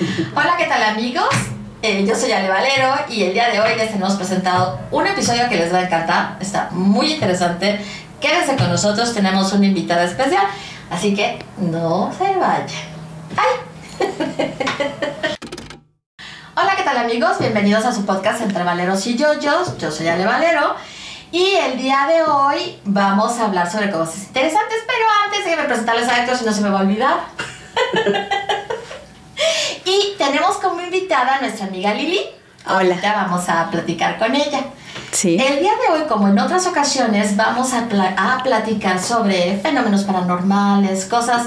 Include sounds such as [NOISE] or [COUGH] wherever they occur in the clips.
Hola, ¿qué tal amigos? Eh, yo soy Ale Valero y el día de hoy les hemos presentado un episodio que les va a encantar. Está muy interesante. Quédense con nosotros, tenemos una invitada especial, así que no se vayan. ¡Ay! [LAUGHS] Hola, ¿qué tal amigos? Bienvenidos a su podcast Entre Valeros y Yoyos. Yo soy Ale Valero. Y el día de hoy vamos a hablar sobre cosas interesantes, pero antes de que me presentarles a Héctor, si no se me va a olvidar. [LAUGHS] y tenemos como invitada a nuestra amiga Lili. Hola. Ahorita vamos a platicar con ella. Sí. El día de hoy, como en otras ocasiones, vamos a, pla- a platicar sobre fenómenos paranormales, cosas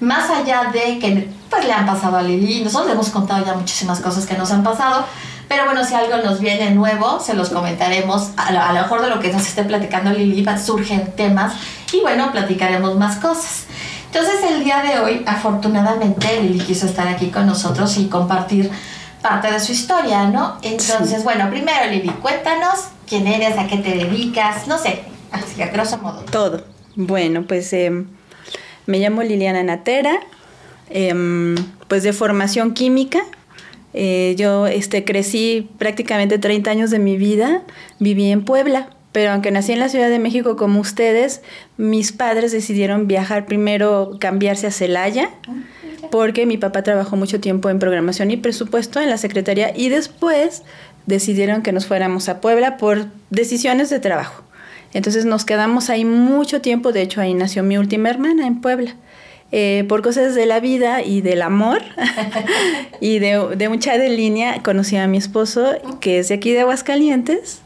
más allá de que pues, le han pasado a Lili. Nosotros le hemos contado ya muchísimas cosas que nos han pasado. Pero bueno, si algo nos viene nuevo, se los comentaremos. A lo, a lo mejor de lo que nos esté platicando Lili surgen temas y bueno, platicaremos más cosas. Entonces el día de hoy, afortunadamente, Lili quiso estar aquí con nosotros y compartir parte de su historia, ¿no? Entonces, bueno, primero Lili, cuéntanos quién eres, a qué te dedicas, no sé, así a grosso modo. Todo. Bueno, pues em, me llamo Liliana Natera, em, pues de formación química. Eh, yo este, crecí prácticamente 30 años de mi vida, viví en Puebla, pero aunque nací en la Ciudad de México como ustedes, mis padres decidieron viajar primero, cambiarse a Celaya, porque mi papá trabajó mucho tiempo en programación y presupuesto en la Secretaría y después decidieron que nos fuéramos a Puebla por decisiones de trabajo. Entonces nos quedamos ahí mucho tiempo, de hecho ahí nació mi última hermana en Puebla. Eh, por cosas de la vida y del amor [LAUGHS] y de, de un chat en línea conocí a mi esposo que es de aquí de Aguascalientes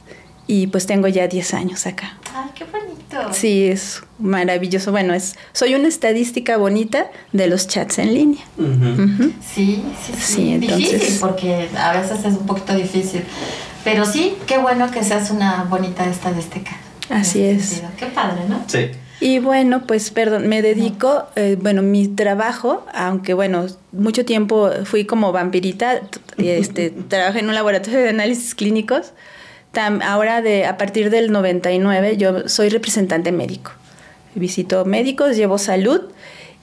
y pues tengo ya 10 años acá. Ay, qué bonito. Sí, es maravilloso. Bueno, es soy una estadística bonita de los chats en línea. Sí, sí, sí. Sí, entonces- Difícil, porque a veces es un poquito difícil. Pero sí, qué bueno que seas una bonita estadística. Así es. sentido. Qué padre, ¿no? Sí. Y bueno, pues perdón, me dedico, eh, bueno, mi trabajo, aunque bueno, mucho tiempo fui como vampirita, este, trabajé en un laboratorio de análisis clínicos. Tam- ahora, de, a partir del 99, yo soy representante médico. Visito médicos, llevo salud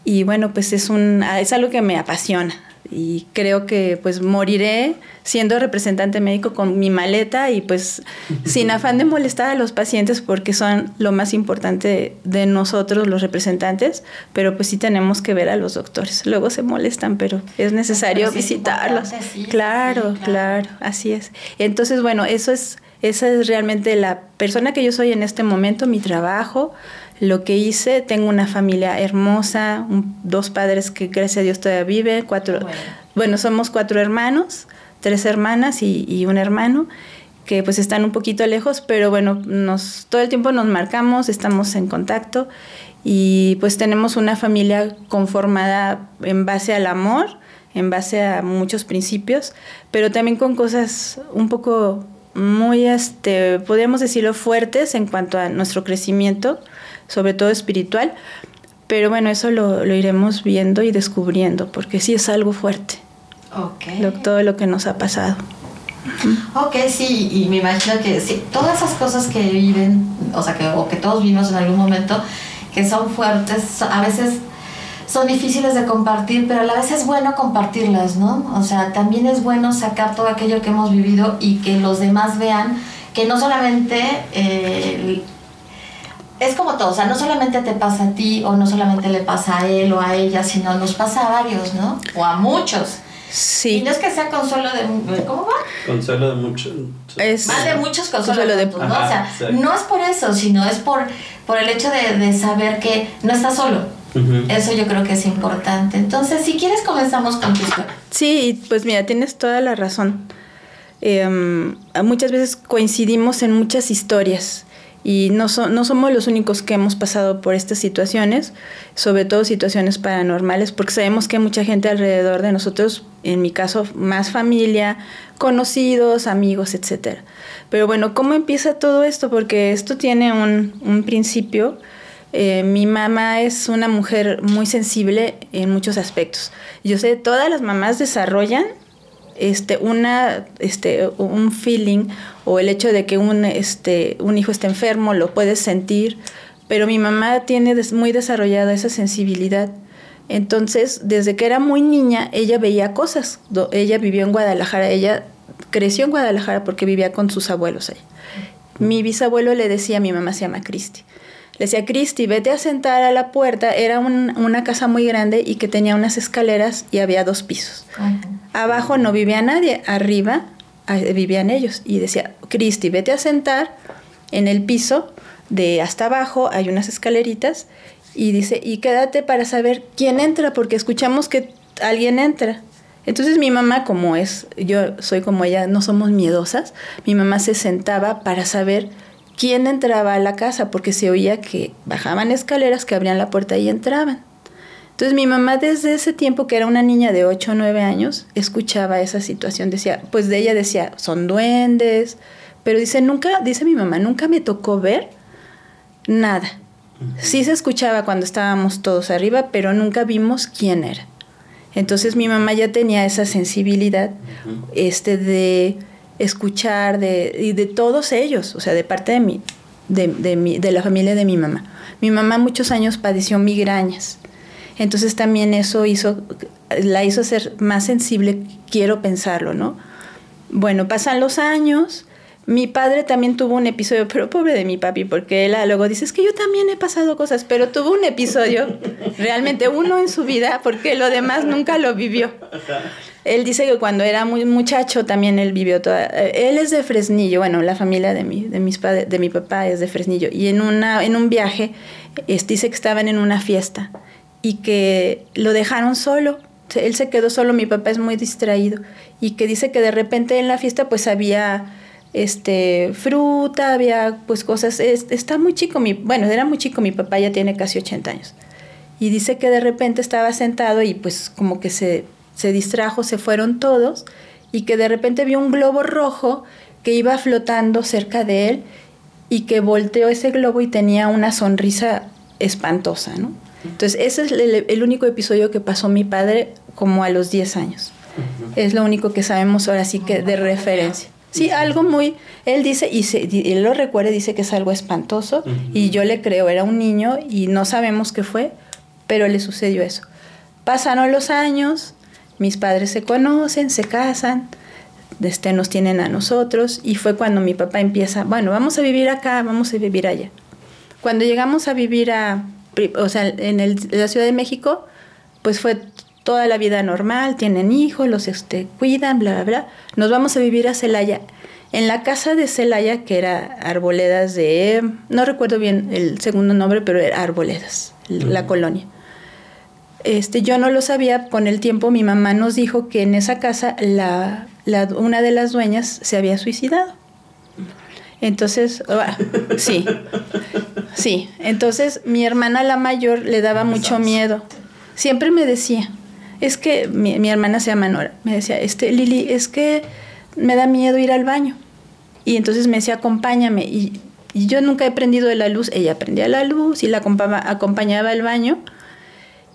y bueno, pues es, un, es algo que me apasiona. Y creo que pues moriré siendo representante médico con mi maleta y pues sin [LAUGHS] afán de molestar a los pacientes porque son lo más importante de nosotros los representantes, pero pues sí tenemos que ver a los doctores. Luego se molestan, pero es necesario Pero sí es visitarlos. importante, sí, claro, sí, claro. claro, así es. Entonces, bueno, eso es esa es realmente la persona que yo soy en este momento, mi trabajo, lo que hice. Tengo una familia hermosa, un- dos padres que gracias a Dios todavía viven, cuatro, Bueno. bueno, somos cuatro hermanos, tres hermanas y, y un hermano que pues están un poquito lejos, pero bueno, nos, todo el tiempo nos marcamos, estamos en contacto y pues tenemos una familia conformada en base al amor, en base a muchos principios, pero también con cosas un poco muy, este, podríamos decirlo, fuertes en cuanto a nuestro crecimiento, sobre todo espiritual, pero bueno, eso lo, lo iremos viendo y descubriendo, porque sí es algo fuerte, Ok. lo- todo lo que nos ha pasado. Ok, sí, y me imagino que sí, todas esas cosas que viven, o sea, que, o que todos vimos en algún momento, que son fuertes, a veces son difíciles de compartir, pero a la vez es bueno compartirlas, ¿no? O sea, también es bueno sacar todo aquello que hemos vivido y que los demás vean que no solamente eh, es como todo, o sea, no solamente te pasa a ti o no solamente le pasa a él o a ella, sino nos pasa a varios, ¿no? O a muchos. Y Sí, no es que sea consuelo de... ¿Cómo va? Consuelo de mucho. Es- Más de muchos consuelo Consuelo de- tontos, ¿no? Ajá, o sea, exacto. no es por eso, sino es por, por el hecho de, de saber que no estás solo. Ujú. Eso yo creo que es importante. Entonces, si quieres, comenzamos con tu historia. Sí, pues mira, tienes toda la razón. Em, muchas veces coincidimos en muchas historias y no, so- no somos los únicos que hemos pasado por estas situaciones, sobre todo situaciones paranormales, porque sabemos que hay mucha gente alrededor de nosotros, en mi caso más familia, conocidos, amigos, etc. Pero bueno, ¿cómo empieza todo esto? Porque esto tiene un, un principio. Eh, mi mamá es una mujer muy sensible en muchos aspectos. Yo sé, todas las mamás desarrollan este, una, este, un feeling o el hecho de que un, este, un hijo está enfermo, lo puedes sentir, pero mi mamá tiene muy desarrollada esa sensibilidad. Entonces, desde que era muy niña, ella veía cosas. Ella vivió en Guadalajara, ella creció en Guadalajara porque vivía con sus abuelos ahí. Mi bisabuelo le decía, mi mamá se llama Cristi, le decía, Cristi, vete a sentar a la puerta. Era una casa muy grande y que tenía unas escaleras y había dos pisos. Abajo no vivía nadie, arriba ah, vivían ellos. Y decía, Cristi, vete a sentar en el piso de hasta abajo, hay unas escaleritas. Y dice, y quédate para saber quién entra, porque escuchamos que alguien entra. Entonces mi mamá, como es, yo soy como ella, no somos miedosas, mi mamá se sentaba para saber quién entraba a la casa, porque se oía que bajaban escaleras, que abrían la puerta y entraban. Entonces mi mamá desde ese tiempo, que era una niña de 8 o 9 años, escuchaba esa situación, decía, pues de ella decía, son duendes, pero dice, nunca, dice mi mamá, nunca me tocó ver nada. Sí se escuchaba cuando estábamos todos arriba, pero nunca vimos quién era. Entonces mi mamá ya tenía esa sensibilidad este, de escuchar de, de todos ellos, o sea, de parte de, mi, de, de, de la familia de mi mamá. Mi mamá muchos años padeció migrañas, entonces también eso hizo, la hizo ser más sensible, quiero pensarlo, ¿no? Bueno, pasan los años, mi padre también tuvo un episodio, pero pobre de mi papi, porque él luego dice, es que yo también he pasado cosas, pero tuvo un episodio, realmente uno en su vida, porque lo demás nunca lo vivió. Él dice que cuando era muy muchacho también él vivió toda... Eh, él es de Fresnillo, bueno, la familia de mi, de mis padres, de mi papá es de Fresnillo, y en, una, en un viaje dice que estaban en una fiesta y que lo dejaron solo. Él se quedó solo, mi papá es muy distraído, y que dice que de repente en la fiesta pues había este, fruta, había pues cosas, está muy chico, mi, bueno, era muy chico, mi papá ya tiene casi 80 años. Y dice que de repente estaba sentado y pues como que se, se distrajo, se fueron todos y que de repente vio un globo rojo que iba flotando cerca de él y que volteó ese globo y tenía una sonrisa espantosa, ¿no? Entonces, ese es el, el único episodio que pasó mi padre como a los 10 años. Es lo único que sabemos ahora sí que de referencia. Sí, algo muy, él dice, y, se, él lo recuerda, dice que es algo espantoso, y yo le creo, era un niño y no sabemos qué fue, pero le sucedió eso. Pasaron los años, mis padres se conocen, se casan, este, nos tienen a nosotros, y fue cuando mi papá empieza, bueno, vamos a vivir acá, vamos a vivir allá. Cuando llegamos a vivir a, o sea, en, el, la Ciudad de México, pues fue toda la vida normal, tienen hijos, los este, cuidan, bla, bla, bla. Nos vamos a vivir a Celaya. En la casa de Celaya, que era Arboledas de, no recuerdo bien el segundo nombre, pero era Arboledas, la colonia. Este, yo no lo sabía, con el tiempo mi mamá nos dijo que en esa casa la, la, una de las dueñas se había suicidado. Entonces, ah, sí, sí. Entonces mi hermana la mayor le daba mucho miedo. Siempre me decía, es que mi, hermana se llama Nora, me decía, este, Lili, es que me da miedo ir al baño. Y entonces me decía, acompáñame. Y, yo nunca he prendido de la luz, ella prendía la luz y la acompañaba, al baño.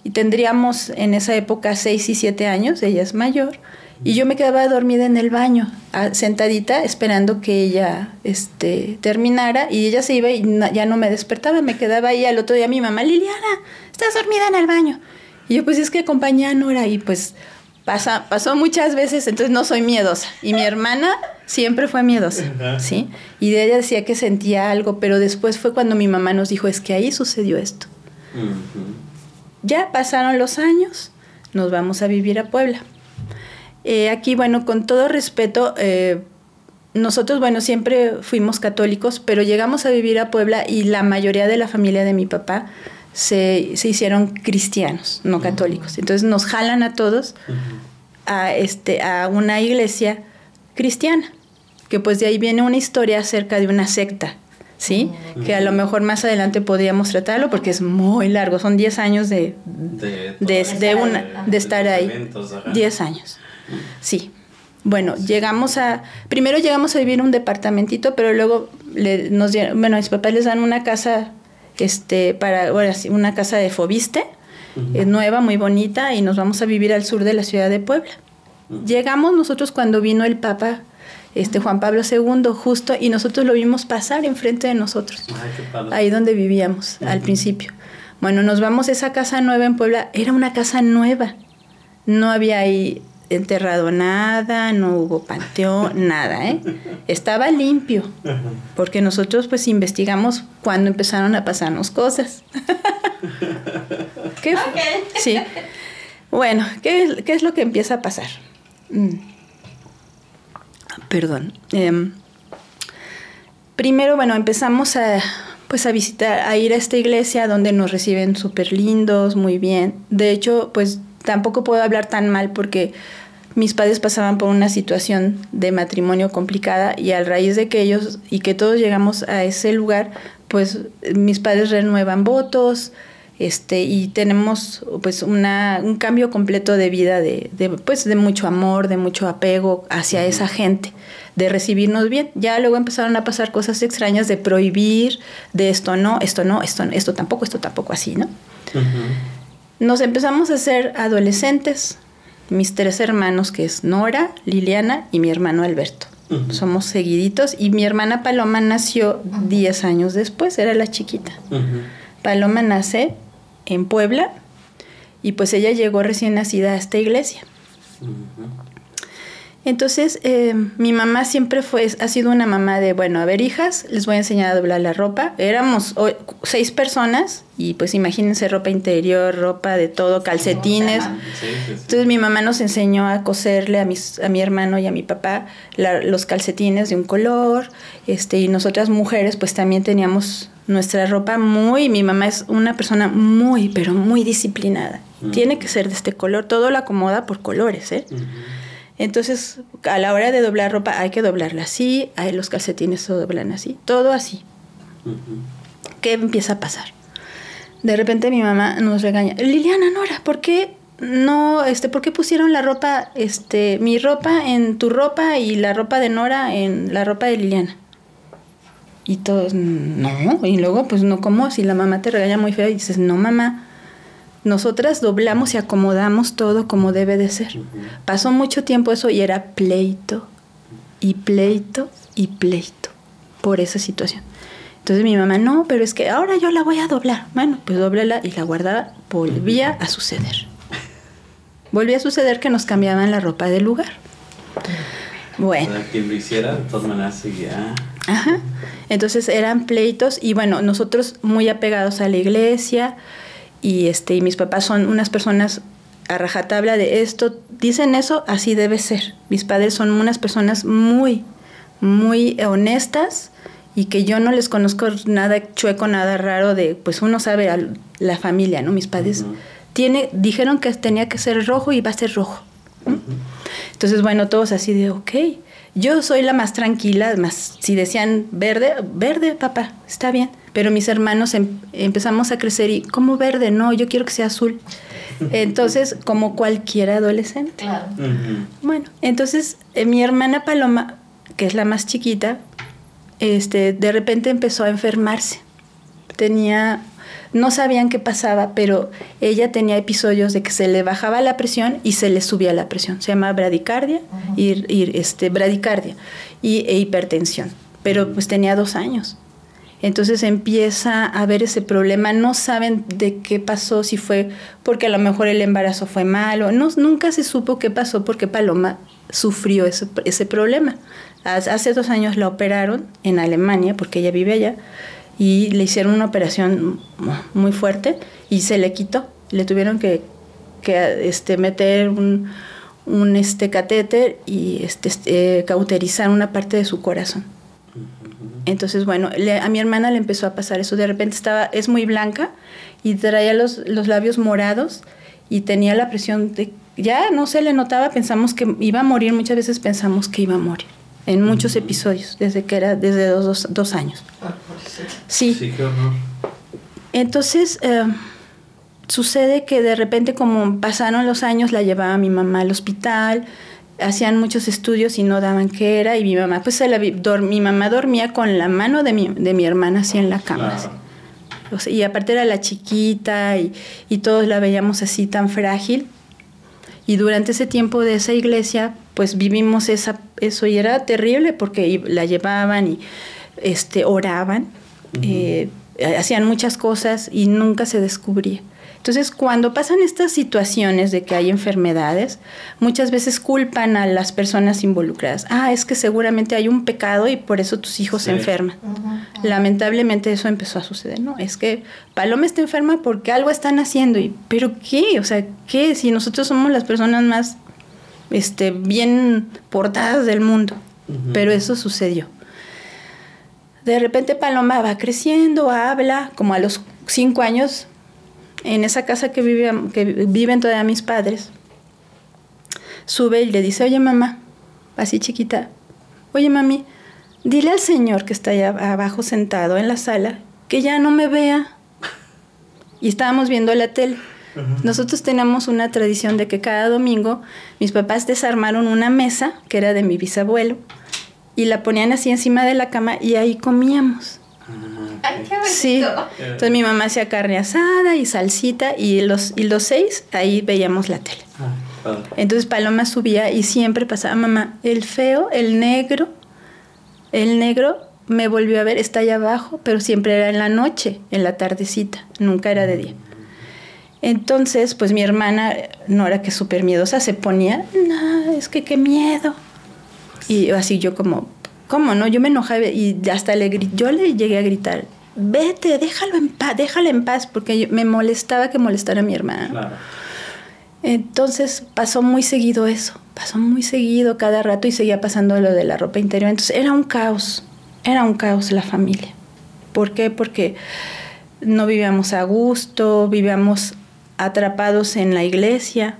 Y tendríamos en esa época seis y siete años, ella es mayor. Y yo me quedaba dormida en el baño, sentadita, esperando que ella este, terminara. Y ella se iba y ya no me despertaba, me quedaba ahí al otro día mi mamá, Liliana, estás dormida en el baño. Y yo, pues es que acompañé a Nora y pues pasa, pasó muchas veces, entonces no soy miedosa. Y mi hermana siempre fue miedosa, ¿sí? Y de ella decía que sentía algo, pero después fue cuando mi mamá nos dijo, es que ahí sucedió esto. Ya pasaron los años, nos vamos a vivir a Puebla. Eh, aquí, bueno, con todo respeto, eh, nosotros, bueno, siempre fuimos católicos, pero llegamos a vivir a Puebla y la mayoría de la familia de mi papá se, se hicieron cristianos, no católicos. Entonces nos jalan a todos a, este, a una iglesia cristiana, que pues de ahí viene una historia acerca de una secta, ¿sí? Que a lo mejor más adelante podríamos tratarlo porque es muy largo, son 10 años de, de, una, de estar ahí. 10 años, sí. Bueno, llegamos a, primero llegamos a vivir en un departamentito, pero luego le, nos, bueno, mis papás les dan una casa este, para una casa de Fobiste, es nueva, muy bonita, y nos vamos a vivir al sur de la ciudad de Puebla. Llegamos nosotros cuando vino el Papa este, Juan Pablo II, justo, y nosotros lo vimos pasar enfrente de nosotros, ahí donde vivíamos al principio. Bueno, nos vamos a esa casa nueva en Puebla, era una casa nueva, no había ahí enterrado nada, no hubo panteón, [LAUGHS] nada, ¿eh? Estaba limpio, porque nosotros pues investigamos cuando empezaron a pasarnos cosas. [LAUGHS] ¿Qué? Sí. Bueno, ¿qué, es lo que empieza a pasar? Mm. Perdón. Em, primero, bueno, empezamos a, pues a visitar, a ir a esta iglesia donde nos reciben súper lindos, muy bien. De hecho, pues tampoco puedo hablar tan mal porque mis padres pasaban por una situación de matrimonio complicada y a raíz de que ellos y que todos llegamos a ese lugar, pues mis padres renuevan votos, este, y tenemos pues una, un cambio completo de vida, de, de, pues, de mucho amor, de mucho apego hacia esa gente, de recibirnos bien. Ya luego empezaron a pasar cosas extrañas de prohibir, de esto no, esto no, esto, esto tampoco, esto tampoco así, ¿no? Nos empezamos a ser adolescentes, mis tres hermanos, que es Nora, Liliana y mi hermano Alberto. Somos seguiditos y mi hermana Paloma nació 10 años después, era la chiquita. Paloma nace en Puebla y pues ella llegó recién nacida a esta iglesia. Entonces, eh, mi mamá siempre fue, ha sido una mamá de, bueno, a ver, hijas, les voy a enseñar a doblar la ropa. Éramos seis personas y pues imagínense ropa interior, ropa de todo, calcetines. Entonces mi mamá nos enseñó a coserle a, mis, a mi hermano y a mi papá los calcetines de un color. Este, y nosotras mujeres pues también teníamos nuestra ropa muy, mi mamá es una persona muy, pero muy disciplinada. Tiene que ser de este color, todo lo acomoda por colores, ¿eh? Entonces, a la hora de doblar ropa hay que doblarla así, hay los calcetines se doblan así, todo así. ¿Qué empieza a pasar? De repente mi mamá nos regaña, Liliana, Nora, ¿por qué no, este, por qué pusieron la ropa, este, mi ropa en tu ropa y la ropa de Nora en la ropa de Liliana? Y todos, no, y luego, pues no, ¿cómo? Si la mamá te regaña muy feo y dices, no, mamá, nosotras doblamos y acomodamos todo como debe de ser. Pasó mucho tiempo eso y era pleito y pleito y pleito por esa situación. Entonces mi mamá, no, pero es que ahora yo la voy a doblar. Bueno, pues doblela y la guardaba. Volvía a suceder. Volvía a suceder que nos cambiaban la ropa de lugar. Bueno. quien lo hiciera, de todas maneras seguía. Ajá. Entonces eran pleitos y bueno, nosotros muy apegados a la iglesia, y este y mis papás son unas personas a rajatabla de esto, dicen eso, así debe ser. Mis padres son unas personas muy, muy honestas y que yo no les conozco nada chueco, nada raro de, pues uno sabe a la familia, ¿no? Mis padres tiene, dijeron que tenía que ser rojo y va a ser rojo. Entonces, bueno, todos así de, ok, yo soy la más tranquila, más si decían verde, verde, papá, está bien. Pero mis hermanos em, empezamos a crecer y, ¿cómo verde? No, yo quiero que sea azul. [LAUGHS] Entonces, como cualquier adolescente. Claro. Bueno, entonces eh, mi hermana Paloma, que es la más chiquita, este, de repente empezó a enfermarse. Tenía, no sabían qué pasaba, pero ella tenía episodios de que se le bajaba la presión y se le subía la presión. Se llama bradicardia y, este, bradicardia y, e hipertensión. Pero pues tenía dos años. Entonces empieza a haber ese problema, no saben de qué pasó, si fue porque a lo mejor el embarazo fue malo, no, nunca se supo qué pasó porque Paloma sufrió ese, ese problema. Hace dos años la operaron en Alemania, porque ella vive allá, y le hicieron una operación muy fuerte y se le quitó. Le tuvieron que, que este, meter un, un este, catéter y este, este, cauterizar una parte de su corazón. Entonces, bueno, a mi hermana le empezó a pasar eso. De repente estaba, es muy blanca y traía los, los labios morados y tenía la presión de, ya no se le notaba, pensamos que iba a morir, muchas veces pensamos que iba a morir, en muchos episodios, desde que era, desde dos, dos, años. Ah, sí. Sí, qué horror. Entonces, eh, sucede que de repente como pasaron los años, la llevaba mi mamá al hospital, hacían muchos estudios y no daban qué era y mi mamá pues se la, mi mamá dormía con la mano de mi, de mi hermana así en la cama y aparte era la chiquita y, y, todos la veíamos así tan frágil y durante ese tiempo de esa iglesia pues vivimos esa, eso y era terrible porque la llevaban y este, oraban eh, eh, hacían muchas cosas y nunca se descubría. Entonces, cuando pasan estas situaciones de que hay enfermedades, muchas veces culpan a las personas involucradas. Ah, es que seguramente hay un pecado y por eso tus hijos se enferman. Lamentablemente eso empezó a suceder, ¿no? Es que Paloma está enferma porque algo están haciendo. Y, ¿Pero qué? O sea, ¿qué? Si nosotros somos las personas más este, bien portadas del mundo. Pero eso sucedió. De repente Paloma va creciendo, habla, como a los cinco años, en esa casa que, vive, que viven todavía mis padres, sube y le dice, oye mamá, así chiquita, oye mami, dile al señor que está allá abajo sentado en la sala que ya no me vea. Y estábamos viendo la tele. Nosotros tenemos una tradición de que cada domingo mis papás desarmaron una mesa que era de mi bisabuelo y la ponían así encima de la cama y ahí comíamos. Ay, qué. Sí. Entonces mi mamá hacía carne asada y salsita y los, y los seis ahí veíamos la tele. Ah. Entonces Paloma subía y siempre pasaba, mamá, el feo, el negro, el negro me volvió a ver, está allá abajo, pero siempre era en la noche, en la tardecita, nunca era de día. Entonces, pues mi hermana, Nora, que es súper miedosa, se ponía, no, es que qué miedo. Y así yo como, ¿cómo no? Yo me enojaba y hasta le yo le llegué a gritar, vete, déjalo en paz, déjala en paz, porque yo- me molestaba que molestara a mi hermana. Claro. Entonces pasó muy seguido eso, pasó muy seguido cada rato y seguía pasando lo de la ropa interior. Entonces era un caos, era un caos la familia. ¿Por qué? Porque no vivíamos a gusto, vivíamos atrapados en la iglesia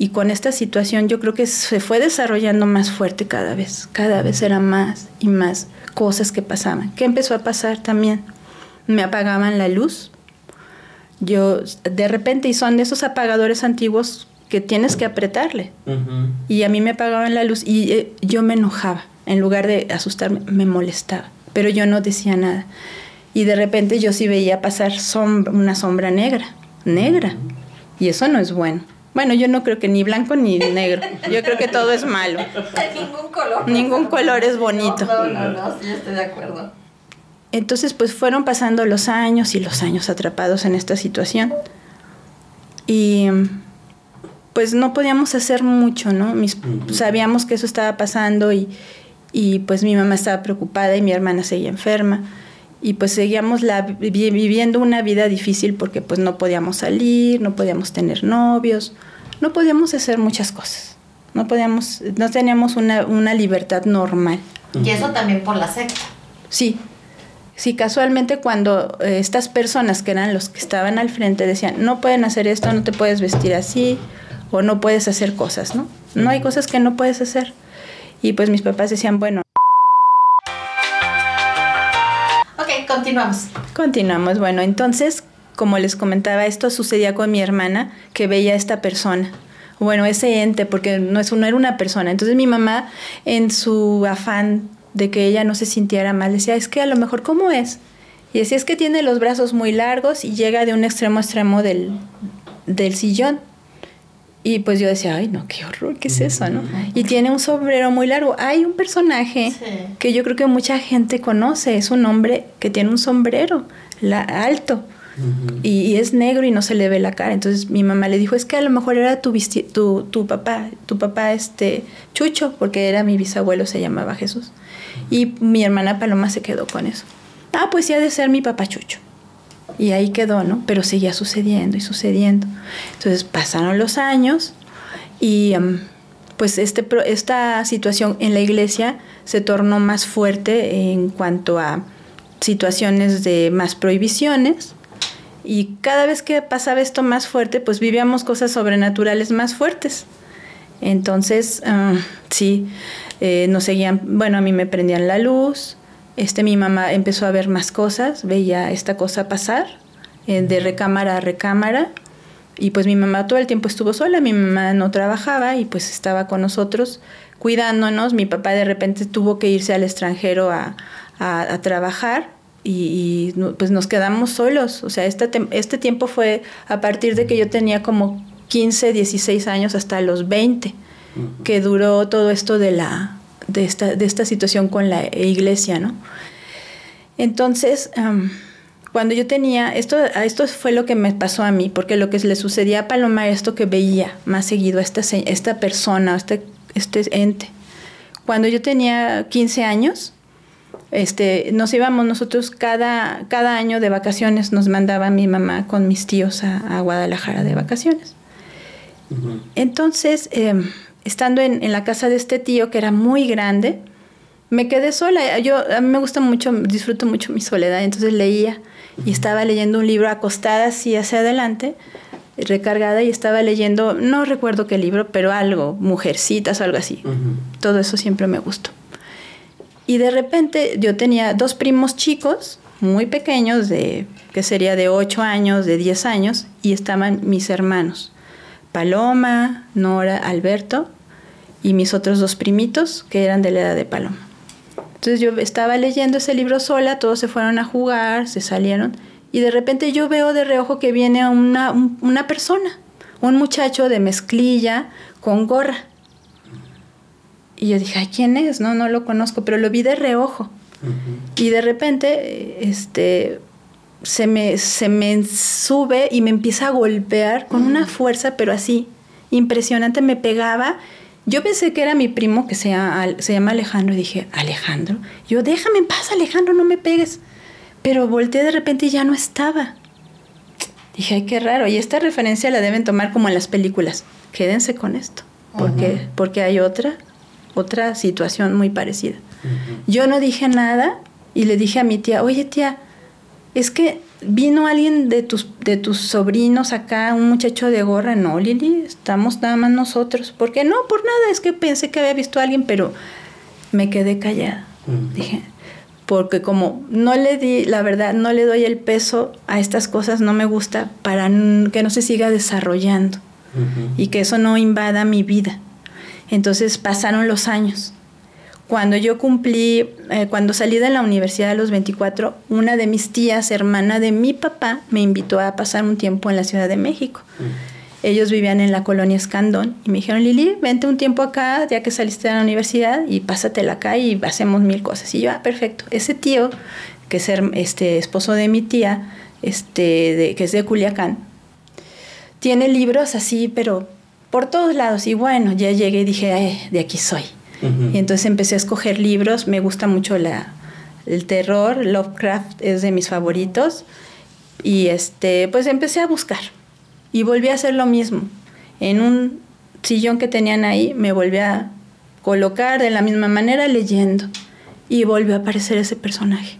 y con esta situación yo creo que se fue desarrollando más fuerte cada vez, cada vez era más y más cosas que pasaban. ¿Qué empezó a pasar también? Me apagaban la luz, yo de repente y son de esos apagadores antiguos que tienes que apretarle. Y a mí me apagaban la luz y eh, yo me enojaba. En lugar de asustarme me molestaba. Pero yo no decía nada. Y de repente yo sí veía pasar sombra- una sombra negra negra. Y eso no es bueno bueno yo no creo que ni blanco ni negro yo creo que todo es malo [LAUGHS] Ningún color. Ningún color es bonito. No, no, no, sí estoy de acuerdo. Entonces, pues fueron pasando los años y los años atrapados en esta situación. Y pues no podíamos hacer mucho, ¿no? Mis-. Sabíamos que eso estaba pasando y, y pues mi mamá estaba preocupada y mi hermana seguía enferma. Y pues seguíamos la, viviendo una vida difícil porque pues no podíamos salir, no podíamos tener novios, no podíamos hacer muchas cosas. No podíamos, no teníamos una, una libertad normal. Y eso también por la secta. Sí, sí, casualmente cuando eh, estas personas que eran los que estaban al frente decían, no pueden hacer esto, no te puedes vestir así, o no puedes hacer cosas, ¿no? No hay cosas que no puedes hacer. Y pues mis papás decían, bueno, continuamos. continuamos. Bueno, entonces, como les comentaba, esto sucedía con mi hermana, que veía a esta persona. Bueno, ese ente, porque no, es, no era una persona. Entonces mi mamá, en su afán de que ella no se sintiera mal, decía, es que a lo mejor, ¿cómo es? Y decía, es que tiene los brazos muy largos y llega de un extremo a extremo del, del sillón. Y pues yo decía, ay, no, qué horror, ¿qué es eso, no? Y tiene un sombrero muy largo. Hay un personaje Sí. que yo creo que mucha gente conoce, es un hombre que tiene un sombrero la, alto y, y es negro y no se le ve la cara. Entonces mi mamá le dijo, es que a lo mejor era tu, tu, tu papá, tu papá este Chucho, porque era mi bisabuelo, se llamaba Jesús. Y mi hermana Paloma se quedó con eso. Ah, pues sí ha de ser mi papá Chucho. Y ahí quedó, ¿no? Pero seguía sucediendo y sucediendo. Entonces pasaron los años y pues este, esta situación en la iglesia se tornó más fuerte en cuanto a situaciones de más prohibiciones. Y cada vez que pasaba esto más fuerte, pues vivíamos cosas sobrenaturales más fuertes. Entonces, ah, sí, eh, nos seguían, bueno, a mí me prendían la luz, este, mi mamá empezó a ver más cosas, veía esta cosa pasar eh, de recámara a recámara y pues mi mamá todo el tiempo estuvo sola, mi mamá no trabajaba y pues estaba con nosotros cuidándonos, mi papá de repente tuvo que irse al extranjero a, a- a trabajar y, pues nos quedamos solos, o sea, este, este tiempo fue a partir de que yo tenía como 15, 16 años hasta los 20 Ujú. que duró todo esto de la de esta, de esta situación con la iglesia, ¿no? Entonces, cuando yo tenía, esto, esto fue lo que me pasó a mí, porque lo que le sucedía a Paloma era esto que veía más seguido a esta, esta persona, este, este ente. Cuando yo tenía 15 años, este, nos íbamos nosotros cada, cada año de vacaciones, nos mandaba mi mamá con mis tíos a, Guadalajara de vacaciones. Entonces, em, estando en, en, la casa de este tío, que era muy grande, me quedé sola. Yo, a mí me gusta mucho, disfruto mucho mi soledad, entonces leía y estaba leyendo un libro acostada así hacia adelante, recargada, y estaba leyendo, no recuerdo qué libro, pero algo, Mujercitas o algo así. Todo eso siempre me gustó. Y de repente yo tenía dos primos chicos, muy pequeños, de que sería de 8 años, de 10 años, y estaban mis hermanos, Paloma, Nora, Alberto, y mis otros dos primitos, que eran de la edad de Paloma. Entonces yo estaba leyendo ese libro sola, todos se fueron a jugar, se salieron y de repente yo veo de reojo que viene una, una persona, un muchacho de mezclilla con gorra. Y yo dije, Ay, ¿quién es? No, no lo conozco, pero lo vi de reojo. Y de repente, este, se me, se me sube y me empieza a golpear con una fuerza, pero así, impresionante, me pegaba yo pensé que era mi primo que se llama, se llama Alejandro y dije, Alejandro. Yo, déjame en paz, Alejandro, no me pegues. Pero volteé de repente y ya no estaba. Dije, ay, qué raro. Y esta referencia la deben tomar como en las películas. Quédense con esto. Porque, porque hay otra, otra situación muy parecida. Yo no dije nada y le dije a mi tía, oye tía, es que vino alguien de tus, de tus sobrinos acá, un muchacho de gorra. No, Lili, estamos nada más nosotros. ¿Por qué? No, por nada, es que pensé que había visto a alguien, pero me quedé callada. Dije, porque como no le di, la verdad, no le doy el peso a estas cosas, no me gusta para que no se siga desarrollando y que eso no invada mi vida. Entonces pasaron los años cuando yo cumplí, eh, cuando salí de la universidad a los 24, una de mis tías, hermana de mi papá, me invitó a pasar un tiempo en la Ciudad de México. Mm. Ellos vivían en la colonia Escandón y me dijeron, Lili, vente un tiempo acá, ya que saliste de la universidad, y pásatela acá y hacemos mil cosas. Y yo, ah, perfecto. Ese tío, que es este, esposo de mi tía, este, de, que es de Culiacán, tiene libros así, pero por todos lados. Y bueno, ya llegué y dije, de aquí soy. Y entonces empecé a escoger libros. Me gusta mucho la, el terror. Lovecraft es de mis favoritos. Y este, pues empecé a buscar. Y volví a hacer lo mismo. En un sillón que tenían ahí, me volví a colocar de la misma manera leyendo. Y volvió a aparecer ese personaje.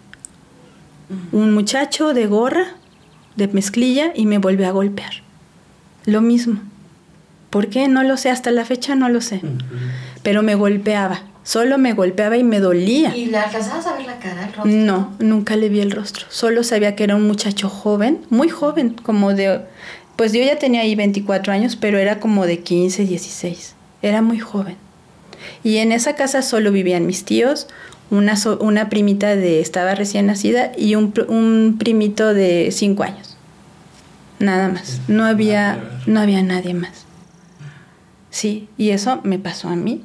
Un muchacho de gorra, de mezclilla, y me volvió a golpear. Lo mismo. ¿Por qué? No lo sé, hasta la fecha no lo sé pero me golpeaba. Solo me golpeaba y me dolía. ¿Y le alcanzabas a ver la cara, el rostro? No, nunca le vi el rostro. Solo sabía que era un muchacho joven, muy joven, como de... Pues yo ya tenía ahí 24 años, pero era como de 15, 16. Era muy joven. Y en esa casa solo vivían mis tíos, una, una primita de estaba recién nacida y un, un primito de 5 años. Nada más. No había, no había nadie más. Sí, y eso me pasó a mí.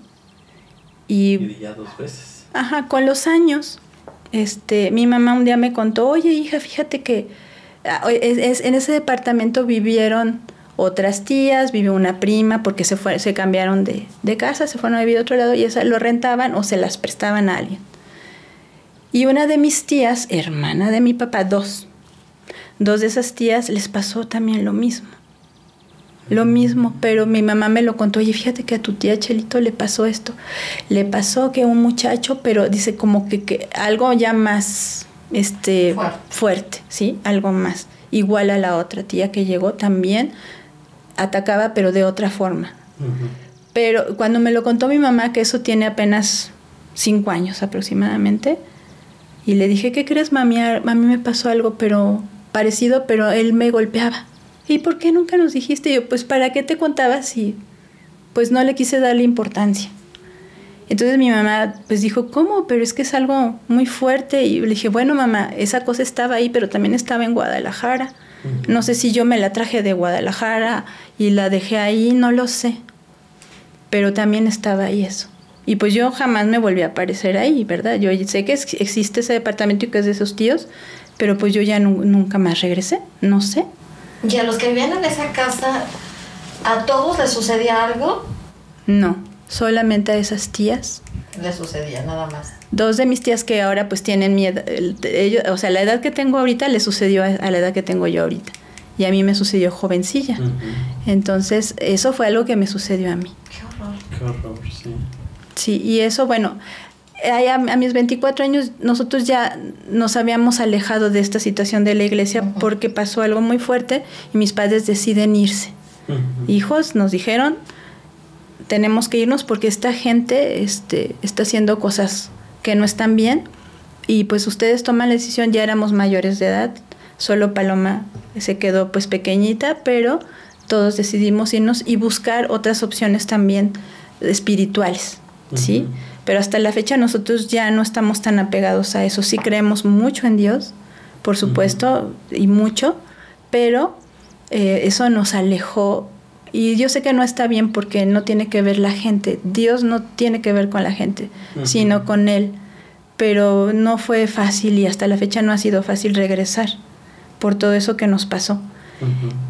Y, ya dos veces. Ajá, con los años, este, mi mamá un día me contó, oye hija, fíjate que ah, es, en ese departamento vivieron otras tías, vivió una prima, porque se, fue, se cambiaron de, de, casa, se fueron a vivir a otro lado y esa lo rentaban o se las prestaban a alguien. Y una de mis tías, hermana de mi papá, dos, dos de esas tías les pasó también lo mismo lo mismo, pero mi mamá me lo contó, oye, fíjate que a tu tía Chelito le pasó esto, le pasó que un muchacho, pero dice como que, algo ya más este, fuerte. ¿sí? Algo más. Igual a la otra tía que llegó también atacaba, pero de otra forma. Pero cuando me lo contó mi mamá, que eso tiene apenas cinco años aproximadamente, y le dije, ¿qué crees, mami? A mí me pasó algo, pero parecido, pero él me golpeaba. ¿Y por qué nunca nos dijiste? yo, pues, ¿para qué te contaba si pues no le quise darle importancia? Entonces mi mamá pues dijo, ¿cómo? Pero es que es algo muy fuerte. Y le dije, bueno mamá, esa cosa estaba ahí, pero también estaba en Guadalajara. No sé si yo me la traje de Guadalajara y la dejé ahí, no lo sé. Pero también estaba ahí eso. Y pues yo jamás me volví a aparecer ahí, ¿verdad? Yo sé que existe ese departamento y que es de esos tíos, pero pues yo ya nunca más regresé, no sé. ¿Y a los que vivían en esa casa, a todos les sucedía algo? No, solamente a esas tías. Les sucedía, nada más. Dos de mis tías que ahora pues tienen miedo, ellos, o sea, la edad que tengo ahorita le sucedió a, la edad que tengo yo ahorita. Y a mí me sucedió jovencilla. Entonces, eso fue algo que me sucedió a mí. Qué horror. Qué horror, sí. Sí, y eso, bueno, a, mis 24 años nosotros ya nos habíamos alejado de esta situación de la iglesia porque pasó algo muy fuerte y mis padres deciden irse. Hijos, nos dijeron, tenemos que irnos porque esta gente este, está haciendo cosas que no están bien y pues ustedes toman la decisión, ya éramos mayores de edad, solo Paloma se quedó pues pequeñita, pero todos decidimos irnos y buscar otras opciones también espirituales, ¿sí? Pero hasta la fecha nosotros ya no estamos tan apegados a eso, sí creemos mucho en Dios, por supuesto, y mucho, pero eh, eso nos alejó y yo sé que no está bien porque no tiene que ver la gente. Dios no tiene que ver con la gente, sino con Él. Pero no fue fácil y hasta la fecha no ha sido fácil regresar por todo eso que nos pasó.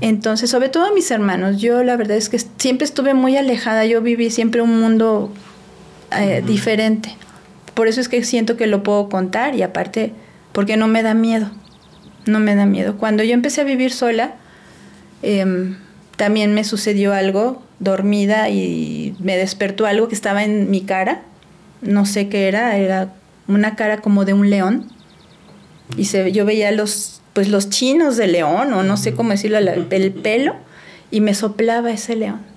Entonces, sobre todo a mis hermanos, yo la verdad es que siempre estuve muy alejada, yo viví siempre un mundo eh, diferente. Por eso es que siento que lo puedo contar y aparte, porque no me da miedo, no me da miedo. Cuando yo empecé a vivir sola, eh, también me sucedió algo dormida y me despertó algo que estaba en mi cara. No sé qué era, era una cara como de un león. Y se, yo veía los, pues los chinos de león, o no sé cómo decirlo, el pelo, y me soplaba ese león.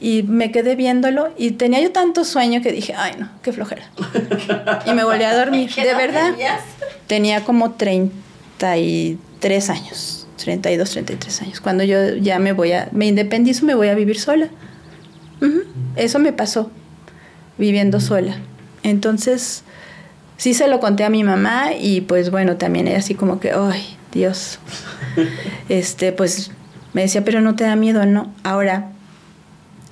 Y me quedé viéndolo y tenía yo tanto sueño que dije, ay no, qué flojera. Y me volví a dormir. [LAUGHS] De verdad, tenía como 33 años. 32, 33 años. Cuando yo ya me voy a, me independizo, me voy a vivir sola. Eso me pasó, viviendo sola. Entonces, sí se lo conté a mi mamá y pues bueno, también era así como que, ay, Dios. [LAUGHS] este, pues me decía, pero no te da miedo, ¿no? Ahora,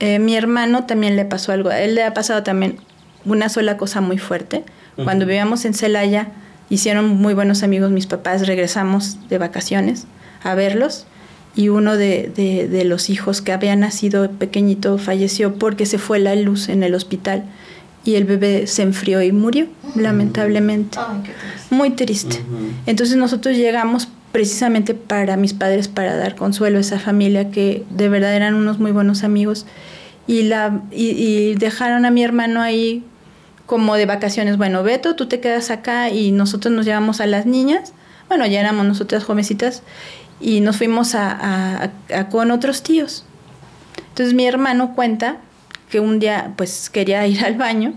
eh, mi hermano también le pasó algo. A él le ha pasado también una sola cosa muy fuerte. Cuando vivíamos en Celaya, hicieron muy buenos amigos mis papás, regresamos de vacaciones a verlos y uno de, los hijos que había nacido pequeñito falleció porque se fue la luz en el hospital y el bebé se enfrió y murió, lamentablemente. Muy triste. Entonces nosotros llegamos precisamente para mis padres, para dar consuelo a esa familia que de verdad eran unos muy buenos amigos y, la, y dejaron a mi hermano ahí como de vacaciones. Bueno, Beto, tú te quedas acá y nosotros nos llevamos a las niñas. Bueno, ya éramos nosotras jovencitas y nos fuimos a, con otros tíos. Entonces mi hermano cuenta que un día pues quería ir al baño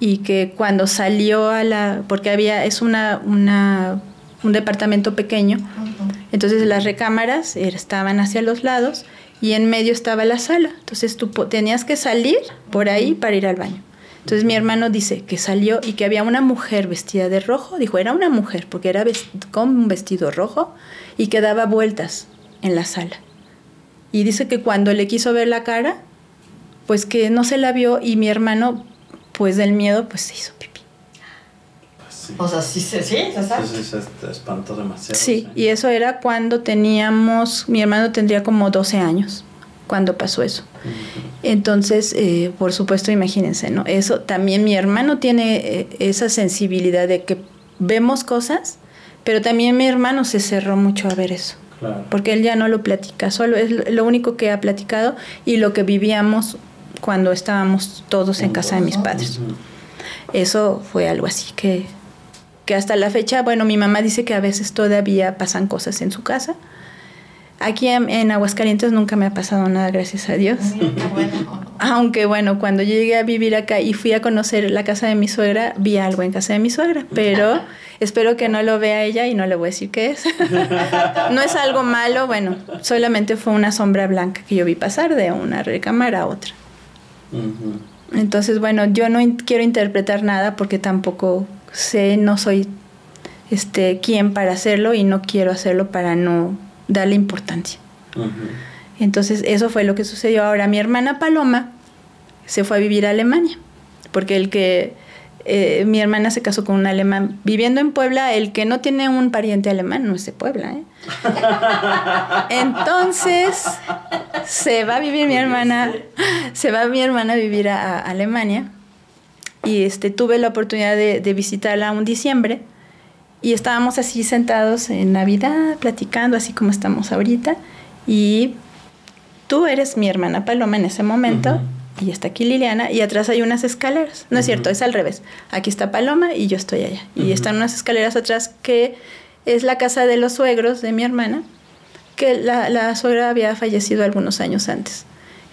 y que cuando salió a la, porque había, es una, una un departamento pequeño, entonces las recámaras estaban hacia los lados y en medio estaba la sala, entonces tú tenías que salir por ahí para ir al baño. Entonces mi hermano dice que salió y que había una mujer vestida de rojo, dijo, era una mujer porque era con un vestido rojo y que daba vueltas en la sala. Y dice que cuando le quiso ver la cara, pues que no se la vio y mi hermano, pues del miedo, pues se hizo pipí. O sea, sí, sí, sí, sí se espantó demasiado. Sí, y eso era cuando teníamos, mi hermano tendría como 12 años cuando pasó eso. Entonces, eh, por supuesto, imagínense, ¿no? Eso también mi hermano tiene eh, esa sensibilidad de que vemos cosas pero también mi hermano se cerró mucho a ver eso. Porque él ya no lo platica, solo es lo único que ha platicado y lo que vivíamos cuando estábamos todos en casa de mis padres. Eso fue algo así que, que hasta la fecha, bueno, mi mamá dice que a veces todavía pasan cosas en su casa. Aquí en, Aguascalientes nunca me ha pasado nada, gracias a Dios. Aunque bueno, cuando llegué a vivir acá y fui a conocer la casa de mi suegra, vi algo en casa de mi suegra, pero [LAUGHS] Espero que no lo vea ella y no le voy a decir qué es. [LAUGHS] no es algo malo, bueno, solamente fue una sombra blanca que yo vi pasar de una recámara a otra. Entonces, bueno, yo no quiero interpretar nada porque tampoco sé, no soy este quien para hacerlo y no quiero hacerlo para no darle importancia. Entonces, eso fue lo que sucedió. Ahora, mi hermana Paloma se fue a vivir a Alemania, porque el que eh, mi hermana se casó con un alemán. Viviendo en Puebla, el que no tiene un pariente alemán no es de Puebla. ¿eh? [LAUGHS] Entonces, se va a vivir mi hermana, se va mi hermana a vivir a, a Alemania. Y este, tuve la oportunidad de, de visitarla un diciembre. Y estábamos así sentados en Navidad, platicando, así como estamos ahorita. Y tú eres mi hermana Paloma en ese momento. Y está aquí Liliana. Y atrás hay unas escaleras. No es Ujú. cierto, es al revés. Aquí está Paloma y yo estoy allá. Y Ujú. están unas escaleras atrás que es la casa de los suegros de mi hermana. Que la, la suegra había fallecido algunos años antes.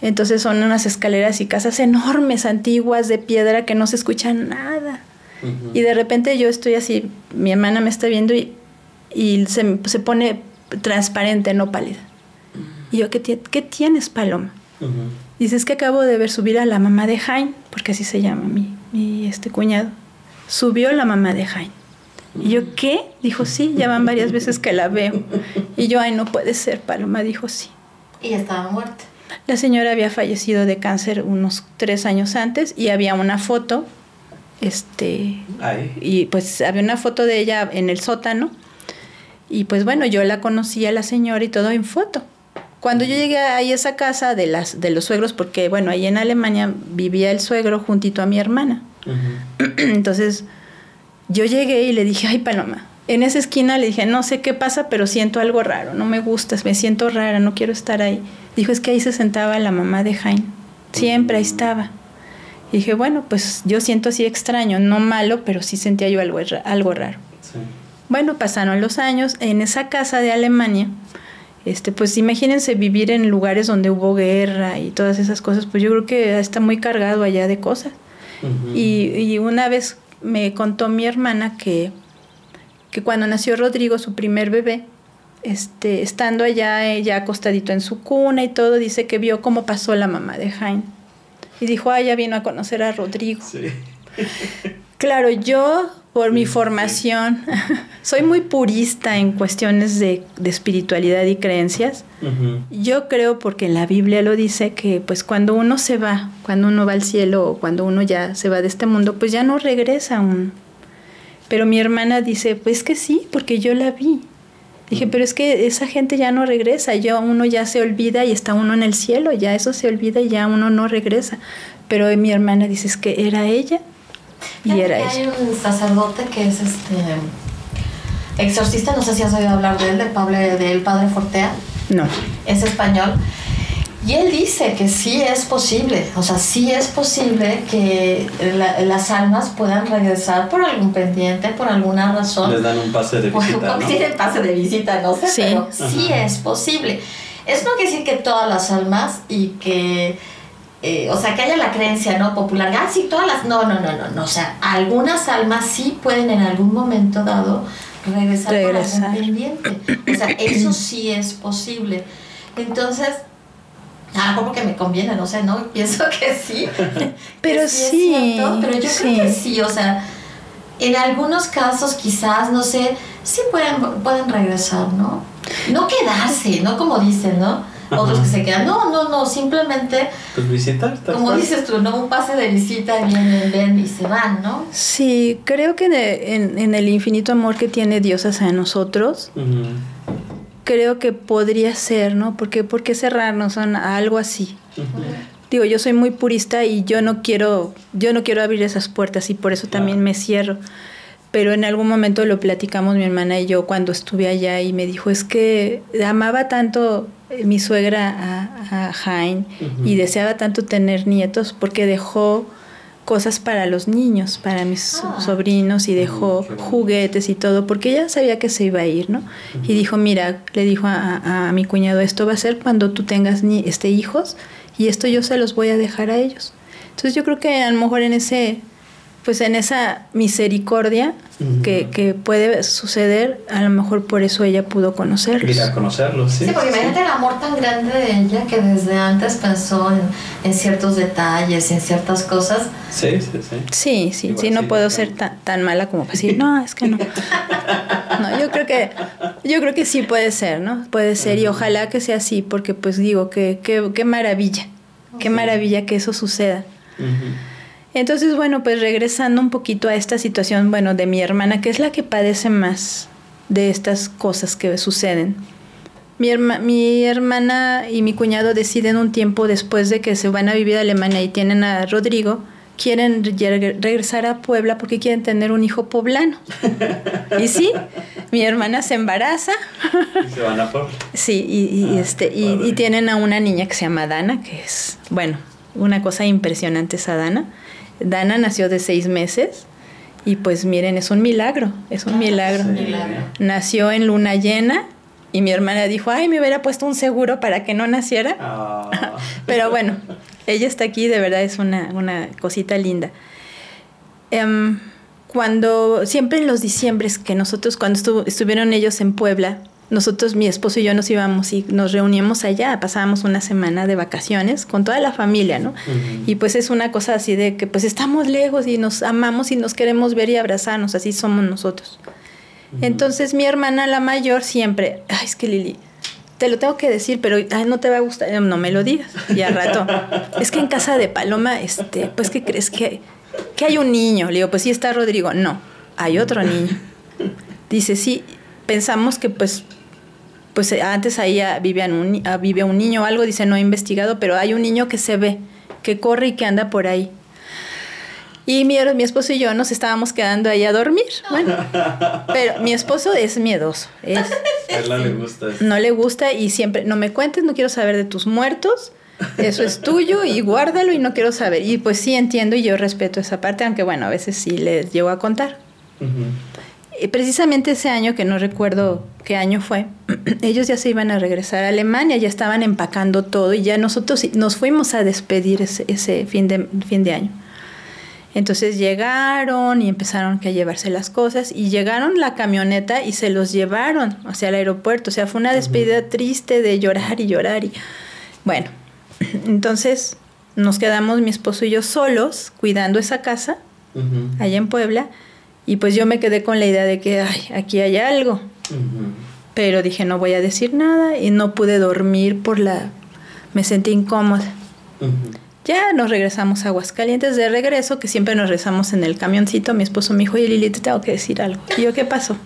Entonces son unas escaleras y casas enormes, antiguas, de piedra, que no se escucha nada. Y de repente yo estoy así, mi hermana me está viendo y, y se, se pone transparente, no pálida. Y yo, ¿qué, qué tienes, Paloma? Ujú. Dice, es que acabo de ver subir a la mamá de Jaime, porque así se llama mi, mi este cuñado. Subió la mamá de Jaime. Y yo, ¿qué? Dijo, sí, ya van varias veces que la veo. Y yo, ay, no puede ser, Paloma. Dijo, sí. Y estaba muerta. La señora había fallecido de cáncer unos tres años antes y había una foto, este, Ahí. y pues había una foto de ella en el sótano y pues bueno, yo la conocí a la señora y todo en foto. Cuando yo llegué ahí a esa casa de, las, de los suegros, porque bueno, ahí en Alemania vivía el suegro juntito a mi hermana. [CLEARS THROAT] Entonces yo llegué y le dije, ay Paloma, en esa esquina le dije, no sé qué pasa, pero siento algo raro, no me gusta, me siento rara, no quiero estar ahí. Dijo, es que ahí se sentaba la mamá de Jaime, siempre ahí estaba. Y dije, bueno, pues yo siento así extraño, no malo, pero sí sentía yo algo, algo raro. Sí. Bueno, pasaron los años, en esa casa de Alemania, este, pues imagínense vivir en lugares donde hubo guerra y todas esas cosas, pues yo creo que está muy cargado allá de cosas. Y, y una vez me contó mi hermana que, que cuando nació Rodrigo, su primer bebé, este, estando allá, ella acostadito en su cuna y todo, dice que vio cómo pasó la mamá de Jaime. Y dijo, ah, ya vino a conocer a Rodrigo. Sí. [LAUGHS] Claro, yo, por mi formación, [LAUGHS] soy muy purista en cuestiones de, de espiritualidad y creencias. Yo creo porque la Biblia lo dice que pues cuando uno se va, cuando uno va al cielo o cuando uno ya se va de este mundo, pues ya no regresa uno. Pero mi hermana dice, pues que sí, porque yo la vi. Dije, pero es que esa gente ya no regresa, ya uno ya se olvida y está uno en el cielo, ya eso se olvida y ya uno no regresa. Pero mi hermana dice, es que era ella y Fíjate era que Hay ella. un sacerdote que es este exorcista, no sé si has oído hablar de él, de Pablo, del padre Fortea, No. es español. Y él dice que sí es posible, o sea, sí es posible que la- las almas puedan regresar por algún pendiente, por alguna razón. Les dan un pase de visita, ¿no? tienen pase de visita, no sé, Sí. pero sí Ajá. es posible. Eso no quiere decir que todas las almas y que, eh, o sea, que haya la creencia no popular, ah, sí, todas las, no, no, no, no, no, o sea, algunas almas sí pueden en algún momento dado regresar, Regresar. por algún pendiente. O sea, eso sí es posible. Entonces, a lo mejor porque me conviene, no sé, ¿no? Pienso [LAUGHS] que sí. Pero que sí, cierto, pero yo sí. creo que sí, o sea, en algunos casos quizás, no sé, sí pueden, pueden regresar, ¿no? No quedarse, ¿no? Como dicen, ¿no? Otros que se quedan, no, no, no, simplemente, Pues visitar, tal como cual. dices tú, ¿no? Un pase de visita, vienen, ven y se van, ¿no? Sí, creo que de- en, en el infinito amor que tiene Dios hacia nosotros. Creo que podría ser, ¿no? Porque ¿por qué cerrarnos a algo así? Digo, yo soy muy purista y yo no quiero, yo no quiero abrir esas puertas y por eso también me cierro. Pero en algún momento lo platicamos mi hermana y yo cuando estuve allá y me dijo, es que amaba tanto eh, mi suegra a, a Jaime y deseaba tanto tener nietos porque dejó cosas para los niños, para mis Ah. sobrinos y dejó juguetes y todo, porque ella sabía que se iba a ir, ¿no? Y dijo, mira, le dijo a, a- a mi cuñado, esto va a ser cuando tú tengas ni este hijos y esto yo se los voy a dejar a ellos. Entonces yo creo que a lo mejor en ese, pues en esa misericordia Ujú. que, que puede suceder, a lo mejor por eso ella pudo conocerlos. Ir a conocerlos, sí. Sí, porque sí. imagínate el amor tan grande de ella que desde antes pensó en, en ciertos detalles, en ciertas cosas. Sí, sí, sí. Sí, sí, Igual sí, no sí, puedo ser tan, tan mala como decir, no, es que no. [LAUGHS] No, yo creo que, yo creo que sí puede ser, ¿no? Puede ser, y Ujú. ojalá que sea así, porque pues digo, que, que, qué maravilla, qué Sí. maravilla que eso suceda. Ujú. Entonces, bueno, pues regresando un poquito a esta situación, bueno, de mi hermana, que es la que padece más de estas cosas que suceden. Mi, mi hermana y mi cuñado deciden un tiempo después de que se van a vivir a Alemania y tienen a Rodrigo, quieren regresar a Puebla porque quieren tener un hijo poblano. [LAUGHS] y sí, mi hermana se embaraza. Y se van a Puebla. Sí, y, ah, este, y, tienen a una niña que se llama Dana, que es, bueno, una cosa impresionante esa Dana. Dana nació de seis meses y pues miren, es un milagro, es un milagro. Nació en luna llena y mi hermana dijo, ay, me hubiera puesto un seguro para que no naciera. Ah. [LAUGHS] Pero bueno, ella está aquí, de verdad es una, una cosita linda. Em, cuando, siempre en los diciembres que nosotros, cuando estuvieron ellos en Puebla, nosotros, mi esposo y yo nos íbamos y nos reuníamos allá, pasábamos una semana de vacaciones con toda la familia, ¿no? Y pues es una cosa así de que pues estamos lejos y nos amamos y nos queremos ver y abrazarnos, así somos nosotros. Entonces mi hermana, la mayor, siempre, ay, es que Lili, te lo tengo que decir, pero ay, no te va a gustar, no me lo digas. Y al rato, [LAUGHS] es que en casa de Paloma, este, pues, ¿qué crees que, que hay un niño? Le digo, pues sí está Rodrigo. No, hay otro niño. Dice, sí, pensamos que pues pues antes ahí vivían un, vive un niño o algo, dice, no he investigado, pero hay un niño que se ve, que corre y que anda por ahí. Y mi, mi esposo y yo nos estábamos quedando ahí a dormir. Bueno, [LAUGHS] pero mi esposo es miedoso. Es, a él no le gusta. No le gusta y siempre, no me cuentes, no quiero saber de tus muertos. Eso es tuyo y guárdalo y no quiero saber. Y pues sí entiendo y yo respeto esa parte, aunque bueno, a veces sí les llego a contar. Y precisamente ese año, que no recuerdo qué año fue, [CLEARS THROAT] ellos ya se iban a regresar a Alemania, ya estaban empacando todo y ya nosotros nos fuimos a despedir ese, ese fin, de, fin de año. Entonces llegaron y empezaron a llevarse las cosas y llegaron la camioneta y se los llevaron hacia el aeropuerto. O sea, fue una despedida triste de llorar y llorar. Y... Bueno, [CLEARS THROAT] entonces nos quedamos mi esposo y yo solos cuidando esa casa allá en Puebla y pues yo me quedé con la idea de que ay, aquí hay algo. Pero dije, no voy a decir nada y no pude dormir por la... me sentí incómoda. Ya nos regresamos a Aguascalientes de regreso, que siempre nos regresamos en el camioncito. Mi esposo me dijo, oye Lili, te tengo que decir algo. Y yo, ¿qué pasó?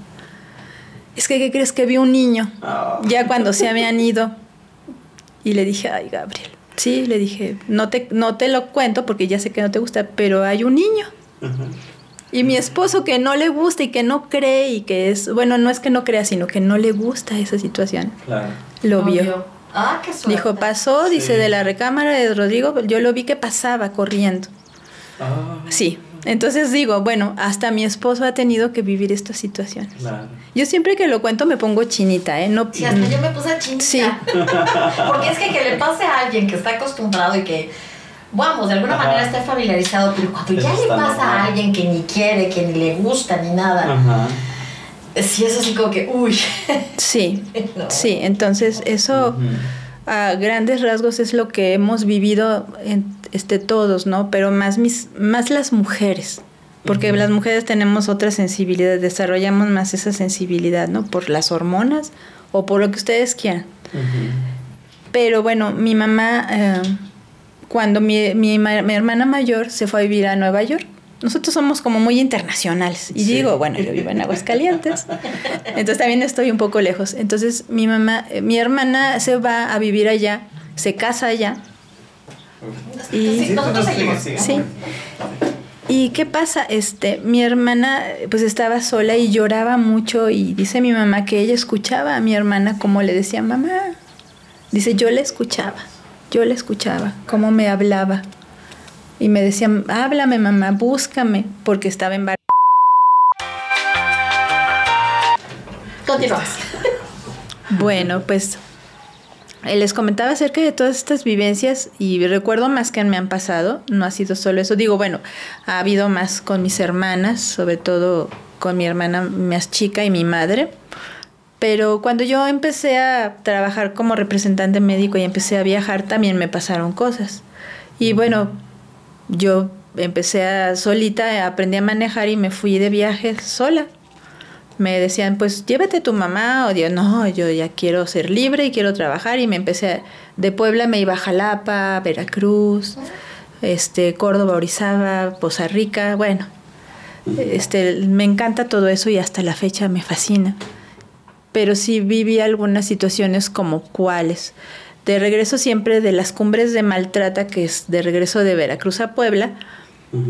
Es que, ¿qué crees que vi un niño? Ah. Ya cuando se habían ido. Y le dije, ay, Gabriel. Sí, le dije, no te, no te lo cuento porque ya sé que no te gusta, pero hay un niño. Y mi esposo que no le gusta y que no cree y que es, bueno, no es que no crea, sino que no le gusta esa situación. Claro. Lo vio. Ah, qué suerte. Dijo, pasó, dice, de la recámara de Rodrigo, yo lo vi que pasaba corriendo. Ah. Sí. Entonces digo, bueno, hasta mi esposo ha tenido que vivir esta situación. Claro. Yo siempre que lo cuento me pongo chinita, ¿eh? No, sí, hasta yo me puse chinita. Sí. [LAUGHS] Porque es que que le pase a alguien que está acostumbrado y que, vamos, de alguna manera está familiarizado, pero cuando ya le pasa a alguien que ni quiere, que ni le gusta, ni nada. Ajá sí es así como que, uy. Sí, [LAUGHS] sí, entonces eso a grandes rasgos es lo que hemos vivido en, este, todos, ¿no? Pero más, mis, más las mujeres, porque las mujeres tenemos otra sensibilidad, desarrollamos más esa sensibilidad, ¿no? Por las hormonas o por lo que ustedes quieran. Pero bueno, mi mamá, eh, cuando mi, mi, mi hermana mayor se fue a vivir a Nueva York, nosotros somos como muy internacionales. Y digo, bueno, yo vivo en Aguascalientes, entonces también estoy un poco lejos. Entonces mi mamá, eh, mi hermana se va a vivir allá, se casa allá. Y, sí. ¿Y qué pasa? Este, mi hermana pues estaba sola y lloraba mucho y dice mi mamá que ella escuchaba a mi hermana como le decía mamá. Dice, yo le escuchaba, yo le escuchaba, cómo me hablaba. Y me decían, háblame mamá, búscame, porque estaba en Continuamos. Bueno, pues eh, les comentaba acerca de todas estas vivencias y recuerdo más que me han pasado, no ha sido solo eso, digo, bueno, ha habido más con mis hermanas, sobre todo con mi hermana más chica y mi madre, pero cuando yo empecé a trabajar como representante médico y empecé a viajar, también me pasaron cosas. Y bueno, yo empecé a solita, aprendí a manejar y me fui de viaje sola. Me decían, pues llévate tu mamá, o Dios, no, yo ya quiero ser libre y quiero trabajar y me empecé, de Puebla me iba a Jalapa, Veracruz, este, Córdoba, Orizaba, Poza Rica, bueno, este, me encanta todo eso y hasta la fecha me fascina. Pero sí viví algunas situaciones como cuáles. De regreso siempre de las cumbres de Maltrata, que es de regreso de Veracruz a Puebla,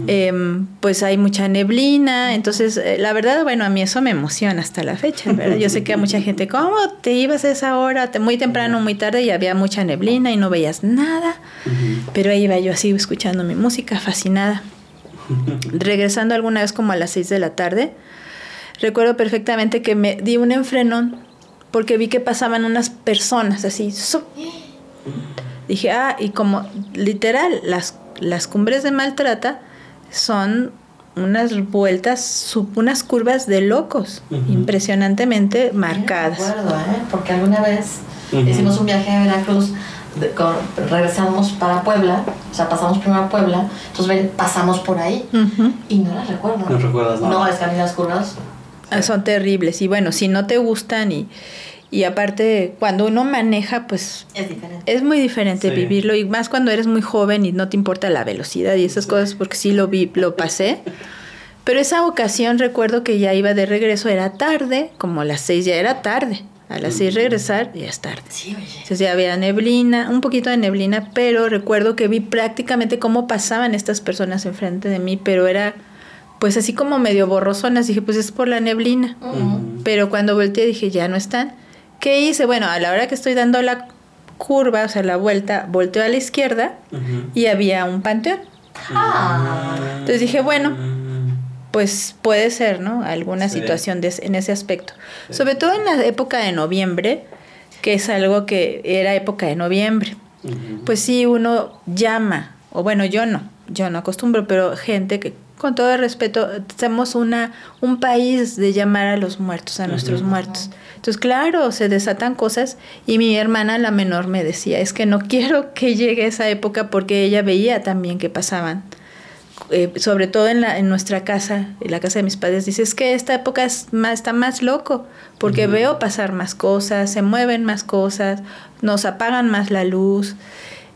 Em, pues hay mucha neblina, entonces eh, la verdad, bueno, a mí eso me emociona hasta la fecha, ¿verdad? Yo sé que a mucha gente, ¿cómo te ibas a esa hora? Muy temprano, muy tarde y había mucha neblina y no veías nada, pero ahí iba yo así escuchando mi música, fascinada. [LAUGHS] Regresando alguna vez como a las 6 de la tarde, recuerdo perfectamente que me di un enfrenón porque vi que pasaban unas personas así. Dije, ah, y como literal, las, las cumbres de maltrata son unas vueltas, unas curvas de locos, impresionantemente marcadas. acuerdo, ¿eh? porque alguna vez hicimos un viaje a Veracruz, regresamos para Puebla, o sea, pasamos primero a Puebla, entonces pasamos por ahí y no las recuerdo. No recuerdas nada. No, es que a mí las curvas... Ah, son terribles y bueno, si no te gustan y y aparte, cuando uno maneja, pues es, diferente. es muy diferente vivirlo y más cuando eres muy joven y no te importa la velocidad y esas cosas, porque sí lo vi, lo pasé. [LAUGHS] Pero esa ocasión recuerdo que ya iba de regreso, era tarde, como a las seis ya era tarde. A las seis regresar ya es tarde. Sí, oye. Entonces ya había neblina, un poquito de neblina, pero recuerdo que vi prácticamente cómo pasaban estas personas enfrente de mí, pero era pues así como medio borrosonas. Dije, pues es por la neblina. Pero cuando volteé dije, ya no están. ¿Qué hice? Bueno, a la hora que estoy dando la curva, o sea, la vuelta, volteo a la izquierda y había un panteón. Ah. Entonces dije, bueno, pues puede ser, ¿no? Alguna situación de, en ese aspecto. Sobre todo en la época de noviembre, que es algo que era época de noviembre. Pues sí, uno llama, o bueno, yo no, yo no acostumbro, pero gente que con todo el respeto, somos una, un país de llamar a los muertos, a nuestros muertos. Entonces, claro, se desatan cosas y mi hermana, la menor, me decía, es que no quiero que llegue esa época porque ella veía también que pasaban. Eh, sobre todo en, la, en nuestra casa, en la casa de mis padres, dice, es que esta época es más, está más loco, porque veo pasar más cosas, se mueven más cosas, nos apagan más la luz.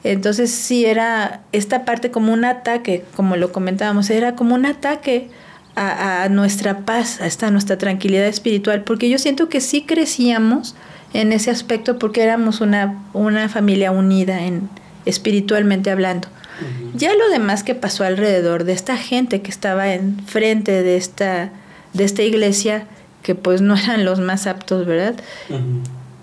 Entonces sí era esta parte como un ataque, como lo comentábamos, era como un ataque a, nuestra paz, a esta nuestra tranquilidad espiritual, porque yo siento que sí crecíamos en ese aspecto porque éramos una, una familia unida en, espiritualmente hablando. Ya lo demás que pasó alrededor de esta gente que estaba enfrente de esta, de esta iglesia, que pues no eran los más aptos, ¿verdad?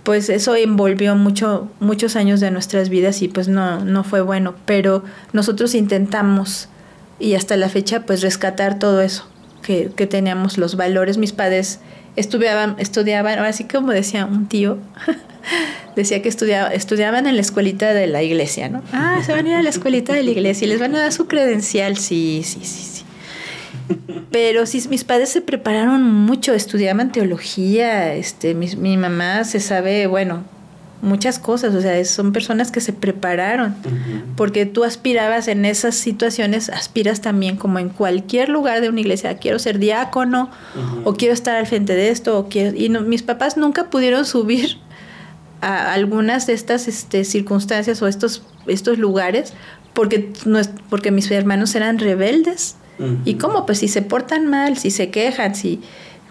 Pues eso envolvió mucho, muchos años de nuestras vidas y pues no, no fue bueno, pero nosotros intentamos y hasta la fecha pues rescatar todo eso que, que teníamos los valores. Mis padres estudiaban, estudiaban, así como decía un tío, [LAUGHS] decía que estudiaba, estudiaban en la escuelita de la iglesia, ¿no? Ah, se van a ir a la escuelita de la iglesia y les van a dar su credencial, sí, sí, sí, sí. Pero sí, mis padres se prepararon mucho, estudiaban teología, este, mi, mi mamá se sabe, bueno, muchas cosas, o sea, son personas que se prepararon, porque tú aspirabas en esas situaciones, aspiras también como en cualquier lugar de una iglesia, quiero ser diácono, o quiero estar al frente de esto, o quiero, y mis papás nunca pudieron subir a algunas de estas este, circunstancias o estos, estos lugares, porque, no porque mis hermanos eran rebeldes. ¿Y cómo? Pues si se portan mal, si se quejan, si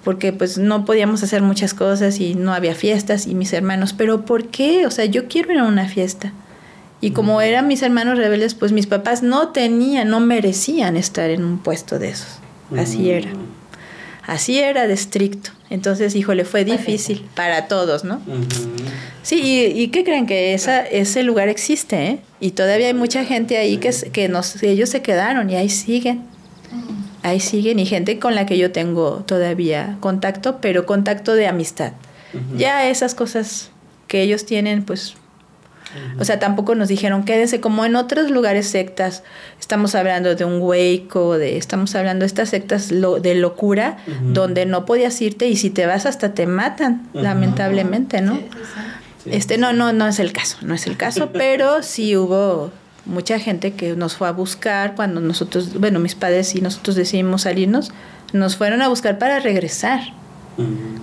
porque pues no podíamos hacer muchas cosas y no había fiestas y mis hermanos, pero ¿por qué? O sea, yo quiero ir a una fiesta. Y como eran mis hermanos rebeldes, pues mis papás no tenían, no merecían estar en un puesto de esos. Así era. Así era de estricto. Entonces, híjole, fue difícil para todos, ¿no? Sí, y, ¿qué creen? Que esa, ese lugar existe, ¿eh? Y todavía hay mucha gente ahí que, que nos, ellos se quedaron y ahí siguen ahí siguen y gente con la que yo tengo todavía contacto, pero contacto de amistad. Ya esas cosas que ellos tienen, pues, o sea, tampoco nos dijeron quédense como en otros lugares sectas. Estamos hablando de un hueco, de, estamos hablando de estas sectas de locura, donde no podías irte y si te vas hasta te matan, lamentablemente, ¿no? Este, no, no, no es el caso, no es el caso, [LAUGHS] pero sí hubo mucha gente que nos fue a buscar cuando nosotros, bueno, mis padres y nosotros decidimos salirnos, nos fueron a buscar para regresar.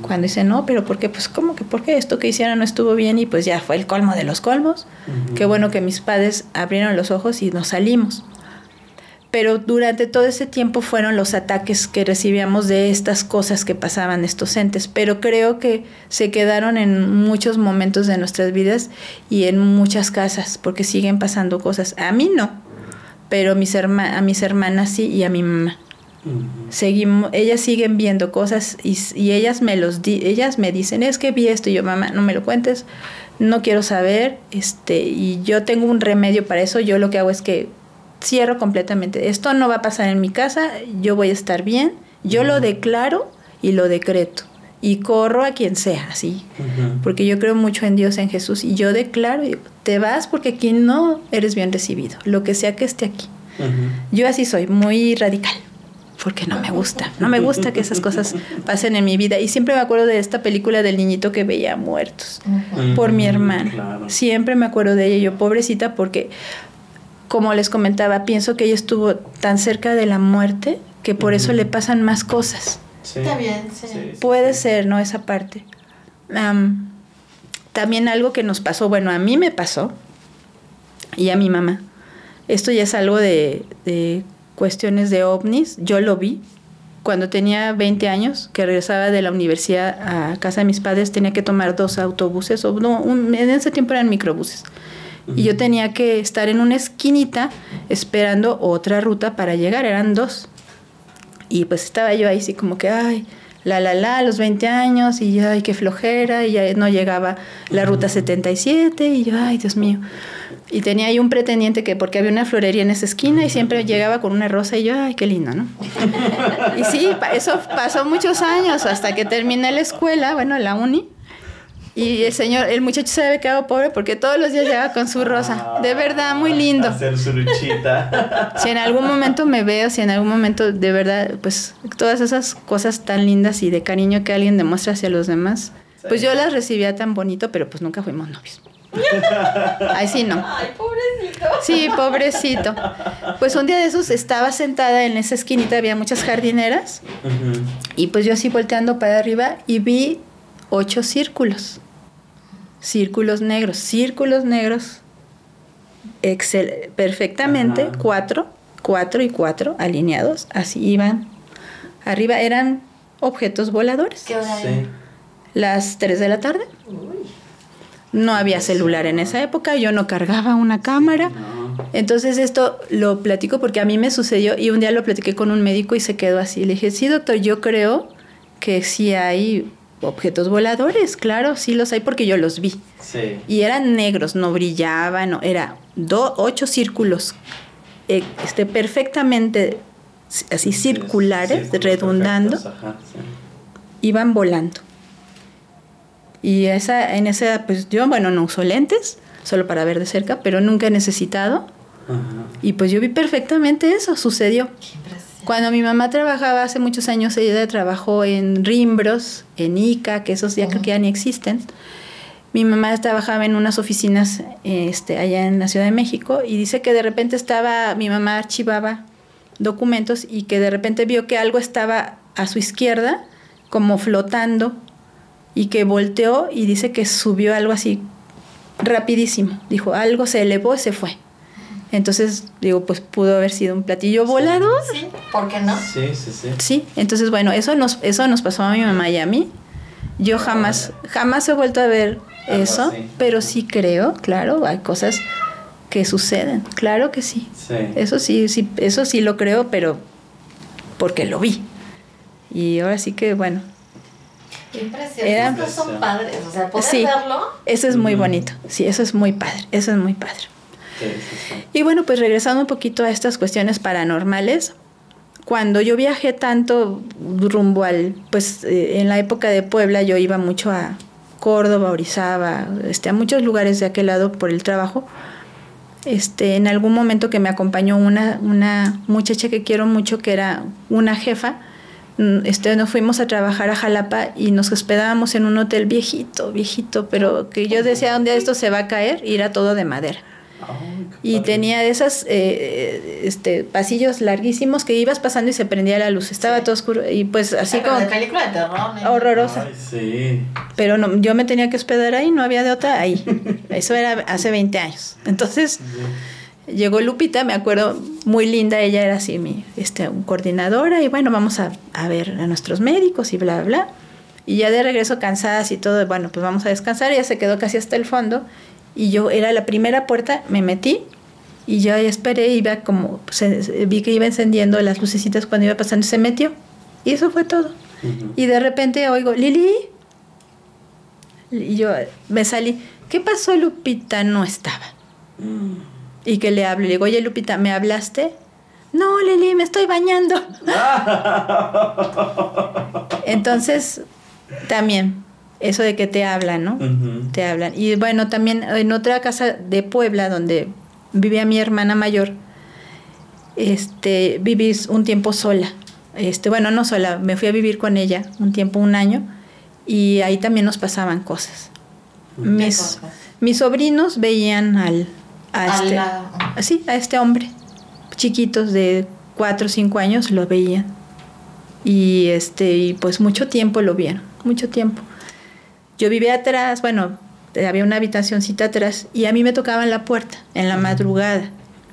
Cuando dicen, no, pero ¿por qué? Pues, ¿cómo que por qué? Esto que hicieron no estuvo bien y pues ya fue el colmo de los colmos. Qué bueno que mis padres abrieron los ojos y nos salimos. Pero durante todo ese tiempo fueron los ataques que recibíamos de estas cosas que pasaban estos entes, pero creo que se quedaron en muchos momentos de nuestras vidas y en muchas casas, porque siguen pasando cosas. A mí no, pero mis a mis hermanas sí y a mi mamá. Seguimos, ellas siguen viendo cosas y, y ellas me los di, ellas me dicen, es que vi esto y yo, mamá, no me lo cuentes, no quiero saber, este, y yo tengo un remedio para eso, yo lo que hago es que cierro completamente. Esto no va a pasar en mi casa, yo voy a estar bien, yo lo declaro y lo decreto. Y corro a quien sea, así. Porque yo creo mucho en Dios, en Jesús. Y yo declaro, te vas porque aquí no eres bien recibido, lo que sea que esté aquí. Yo así soy, muy radical porque no me gusta, no me gusta que esas cosas [LAUGHS] pasen en mi vida. Y siempre me acuerdo de esta película del niñito que veía muertos por mi hermana. Siempre me acuerdo de ella, yo pobrecita, porque como les comentaba, pienso que ella estuvo tan cerca de la muerte que por eso le pasan más cosas. Está bien, sí. Puede ser, ¿no? Esa parte. también algo que nos pasó, bueno, a mí me pasó y a mi mamá. Esto ya es algo de, de cuestiones de ovnis. Yo lo vi cuando tenía 20 años, que regresaba de la universidad a casa de mis padres, tenía que tomar dos autobuses, o no, en ese tiempo eran microbuses y yo tenía que estar en una esquinita esperando otra ruta para llegar, eran dos. Y pues estaba yo ahí así como que, ay, la la la, los 20 años, y ay, qué flojera, y ya no llegaba la ruta 77, y yo, ay, Dios mío. Y tenía ahí un pretendiente que, porque había una florería en esa esquina, y siempre llegaba con una rosa, y yo, ay, qué lindo, ¿no? [LAUGHS] y sí, eso pasó muchos años, hasta que terminé la escuela, bueno, la uni, y el señor, el muchacho se había quedado pobre porque todos los días llegaba con su rosa. De verdad, muy lindo. Hacer su luchita. [LAUGHS] Si en algún momento me veo, si en algún momento de verdad, pues todas esas cosas tan lindas y de cariño que alguien demuestra hacia los demás, pues yo las recibía tan bonito, pero pues nunca fuimos novios. [LAUGHS] Ay, sí, no. Ay, pobrecito. Sí, pobrecito. Pues un día de esos estaba sentada en esa esquinita, había muchas jardineras, y pues yo así volteando para arriba y vi ocho círculos círculos negros, círculos negros excel perfectamente, cuatro, cuatro y cuatro alineados, así iban. Arriba eran objetos voladores. ¿Qué hora Sí. Las 3 de la tarde. No había celular en esa época, yo no cargaba una cámara. No. Entonces esto lo platico porque a mí me sucedió y un día lo platiqué con un médico y se quedó así. Le dije, sí, doctor, yo creo que sí hay objetos voladores, claro, sí los hay porque yo los vi. Sí. Y eran negros, no brillaban, no, era do, ocho círculos, eh, este, perfectamente así circulares, Círculos redundando, perfectos, ajá, sí. iban volando. Y esa, en esa, pues yo, bueno, no uso lentes, solo para ver de cerca, pero nunca he necesitado. Ajá. Y pues yo vi perfectamente eso, sucedió. Qué. Cuando mi mamá trabajaba hace muchos años, ella trabajó en Rimbros, en ICA, que esos ya creo que ya ni existen. Mi mamá trabajaba en unas oficinas este, allá en la Ciudad de México y dice que de repente estaba, mi mamá archivaba documentos y que de repente vio que algo estaba a su izquierda, como flotando, y que volteó y dice que subió algo así rapidísimo. Dijo, algo se elevó y se fue. Entonces, digo, pues pudo haber sido un platillo volador. Sí, ¿por qué no? Sí, sí, sí. Sí, entonces bueno, eso nos, eso nos pasó a mi mamá y a mí. Yo jamás, jamás he vuelto a ver Algo eso, así. pero sí creo, claro, hay cosas que suceden, claro que sí. Sí. Eso sí, sí, eso sí lo creo, pero porque lo vi. Y ahora sí que, bueno, Qué impresión. Era- Estos son padres, o sea, poder Sí. verlo. eso es muy bonito. Sí, eso es muy padre, eso es muy padre. Y bueno, pues regresando un poquito a estas cuestiones paranormales, cuando yo viajé tanto rumbo al, pues eh, en la época de Puebla yo iba mucho a Córdoba, Orizaba, este, a muchos lugares de aquel lado por el trabajo. Este, en algún momento que me acompañó una, una muchacha que quiero mucho, que era una jefa, mm, este, nos fuimos a trabajar a Jalapa y nos hospedábamos en un hotel viejito, viejito, pero que yo decía, día esto se va a caer y era todo de madera. Y padre. tenía de esas eh, este, pasillos larguísimos que ibas pasando y se prendía la luz. Estaba Sí. todo oscuro y pues así Pero como de película de terror. ¿no? horrorosa. Ay, sí. Pero no, yo me tenía que hospedar ahí, no había de otra ahí. [LAUGHS] Eso era hace 20 años. Entonces, Sí. llegó Lupita, me acuerdo, muy linda, ella era así mi este, un coordinadora y bueno, vamos a, a ver a nuestros médicos y bla, bla, bla. Y ya de regreso cansadas y todo, bueno, pues vamos a descansar, ella se quedó casi hasta el fondo y yo era la primera puerta, me metí y yo ahí esperé y iba como, se- vi que iba encendiendo las lucecitas cuando iba pasando, se metió y eso fue todo. Y de repente oigo, Lili. Y yo me salí. ¿Qué pasó, Lupita? No estaba. Y que le hablo. Le digo, oye, Lupita, ¿me hablaste? No, Lili, me estoy bañando. [LAUGHS] Entonces, también, eso de que te hablan, ¿no? Te hablan. Y bueno, también en otra casa de Puebla, donde vivía mi hermana mayor, este, viví un tiempo sola. Este, bueno, no sola, me fui a vivir con ella un tiempo, un año, y ahí también nos pasaban cosas. Mis, cosas? mis sobrinos veían al, a, A este, la- sí, a este hombre, chiquitos de cuatro o cinco años, lo veían. Y este, y pues mucho tiempo lo vieron, mucho tiempo. Yo vivía atrás, bueno, había una habitacioncita atrás y a mí me tocaban la puerta en la madrugada.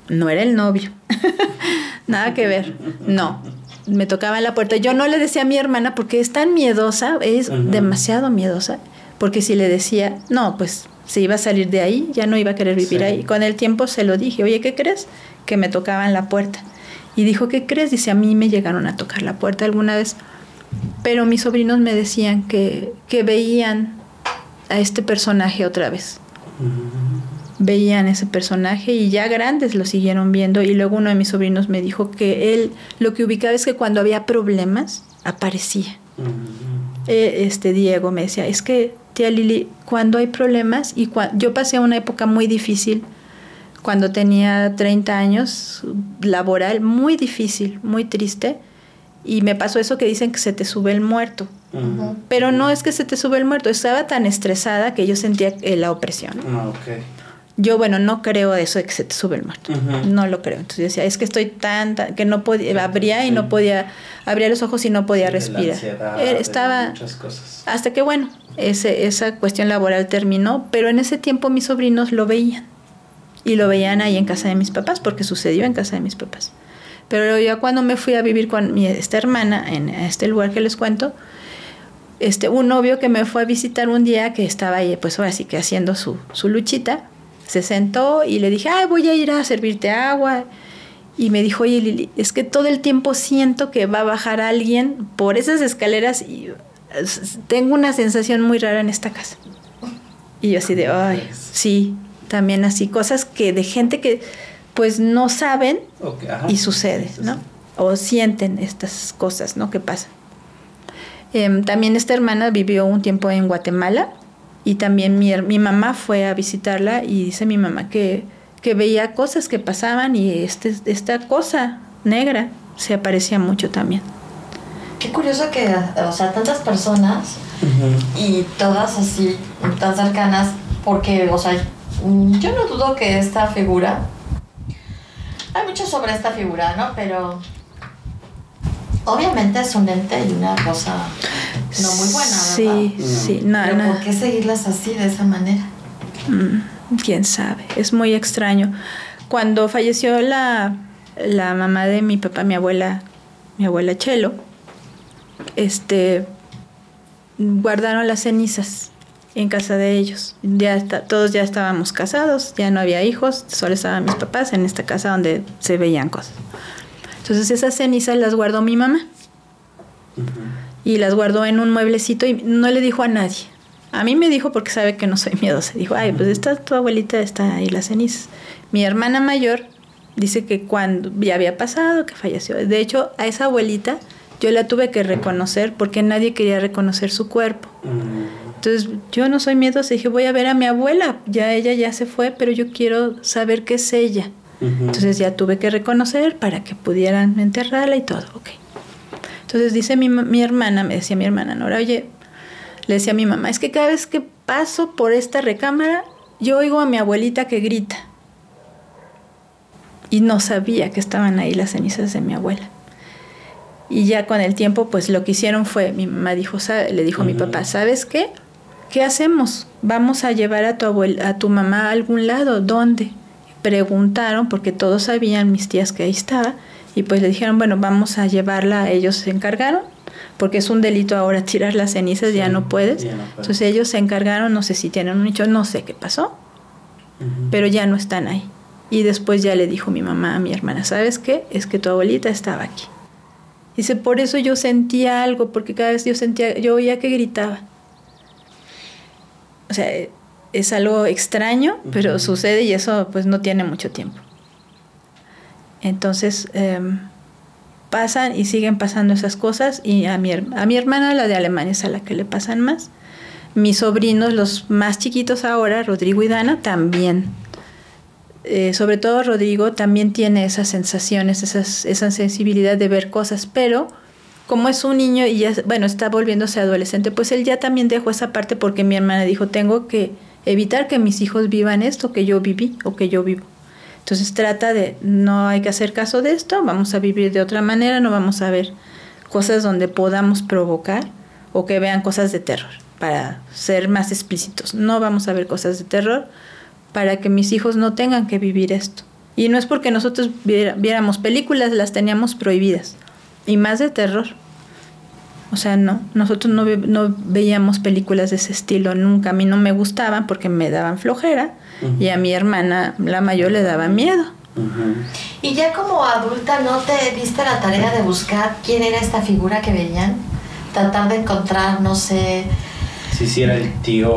No era el novio. [LAUGHS] Nada que ver. No. Me tocaban la puerta. Yo no le decía a mi hermana porque es tan miedosa, es demasiado miedosa, porque si le decía, no, pues se iba a salir de ahí, ya no iba a querer vivir Sí. ahí. Con el tiempo se lo dije, oye, ¿qué crees? Que me tocaban la puerta. Y dijo, ¿qué crees? Dice, a mí me llegaron a tocar la puerta alguna vez. Pero mis sobrinos me decían que, que veían a este personaje otra vez. Veían ese personaje y ya grandes lo siguieron viendo. Y luego uno de mis sobrinos me dijo que él lo que ubicaba es que cuando había problemas aparecía. Eh, este Diego me decía, es que tía Lili, cuando hay problemas, y cua- yo pasé una época muy difícil cuando tenía 30 años, laboral, muy difícil, muy triste, y me pasó eso que dicen que se te sube el muerto. Pero no es que se te sube el muerto, estaba tan estresada que yo sentía eh, la opresión. Ah. Yo, bueno, no creo eso de que se te sube el muerto. No lo creo. Entonces yo decía, es que estoy tan, tan- que no podía, abría y sí. no podía, abría los ojos y no podía la respirar. ansiedad, de estaba, Muchas cosas. hasta que bueno, ese, esa cuestión laboral terminó, pero en ese tiempo mis sobrinos lo veían. Y lo veían ahí en casa de mis papás, porque sucedió en casa de mis papás. Pero ya cuando me fui a vivir con mi, esta hermana en este lugar que les cuento, este, un novio que me fue a visitar un día que estaba ahí, pues ahora sí que haciendo su, su luchita, se sentó y le dije, ay, voy a ir a servirte agua. Y me dijo, oye Lili, es que todo el tiempo siento que va a bajar alguien por esas escaleras y tengo una sensación muy rara en esta casa. Y yo así de, ay, sí, también así, cosas que de gente que pues no saben y sucede, ¿no? O sienten estas cosas, ¿no? Que pasan. Em, también esta hermana vivió un tiempo en Guatemala y también mi, mi mamá fue a visitarla y dice mi mamá que, que veía cosas que pasaban y este, esta cosa negra se aparecía mucho también. Qué curioso que, o sea, tantas personas y todas así, tan cercanas, porque, o sea, yo no dudo que esta figura, hay mucho sobre esta figura, ¿no? Pero obviamente es un ente y una cosa no muy buena, ¿verdad? Sí, No. sí, no, Pero no. ¿por qué seguirlas así, de esa manera? Mm, quién sabe, es muy extraño. Cuando falleció la, la mamá de mi papá, mi abuela, mi abuela Chelo, este guardaron las cenizas en casa de ellos. Ya está, todos ya estábamos casados, ya no había hijos, solo estaban mis papás en esta casa donde se veían cosas. Entonces esas cenizas las guardó mi mamá y las guardó en un mueblecito y no le dijo a nadie. A mí me dijo porque sabe que no soy miedosa. Dijo, ay, pues está tu abuelita, está ahí las cenizas. Mi hermana mayor dice que cuando ya había pasado, que falleció. De hecho, a esa abuelita yo la tuve que reconocer porque nadie quería reconocer su cuerpo. Mm. Entonces yo no soy miedosa, dije, voy a ver a mi abuela. Ya ella ya se fue, pero yo quiero saber qué es ella. Entonces ya tuve que reconocer para que pudieran enterrarla y todo, ok. Entonces dice mi, mi hermana, me decía mi hermana Nora, oye, le decía a mi mamá, es que cada vez que paso por esta recámara, yo oigo a mi abuelita que grita. Y no sabía que estaban ahí las cenizas de mi abuela. Y ya con el tiempo, pues lo que hicieron fue, mi mamá dijo, "Sa- le dijo a mi papá, ¿sabes qué? ¿Qué hacemos? Vamos a llevar a tu abuela, a tu mamá a algún lado, ¿dónde? preguntaron, porque todos sabían, mis tías, que ahí estaba, y pues le dijeron, bueno, vamos a llevarla, ellos se encargaron, porque es un delito ahora tirar las cenizas, ya no puedes. ya no puedes. Entonces ellos se encargaron, no sé si tienen un nicho, no sé qué pasó, pero ya no están ahí. Y después ya le dijo mi mamá a mi hermana, ¿sabes qué? Es que tu abuelita estaba aquí. Dice, por eso yo sentía algo, porque cada vez yo sentía, yo oía que gritaba. O sea, es algo extraño, pero sucede y eso pues no tiene mucho tiempo. Entonces, em, pasan y siguen pasando esas cosas y a mi, a mi hermana, la de Alemania, es a la que le pasan más. Mis sobrinos, los más chiquitos ahora, Rodrigo y Dana, también. Eh, sobre todo Rodrigo también tiene esas sensaciones, esas, esa sensibilidad de ver cosas, pero como es un niño y ya, bueno, está volviéndose adolescente, pues él ya también dejó esa parte porque mi hermana dijo, tengo que evitar que mis hijos vivan esto que yo viví o que yo vivo. Entonces trata de, no hay que hacer caso de esto, vamos a vivir de otra manera, no vamos a ver cosas donde podamos provocar o que vean cosas de terror, para ser más explícitos. No vamos a ver cosas de terror para que mis hijos no tengan que vivir esto. Y no es porque nosotros viéramos películas, las teníamos prohibidas. Y más de terror. O sea, no, nosotros no, ve- no veíamos películas de ese estilo nunca. A mí no me gustaban porque me daban flojera y a mi hermana, la mayor, le daba miedo. Y ya como adulta, ¿no te diste la tarea de buscar quién era esta figura que veían? Tratar de encontrar, no sé. Si sí era el tío.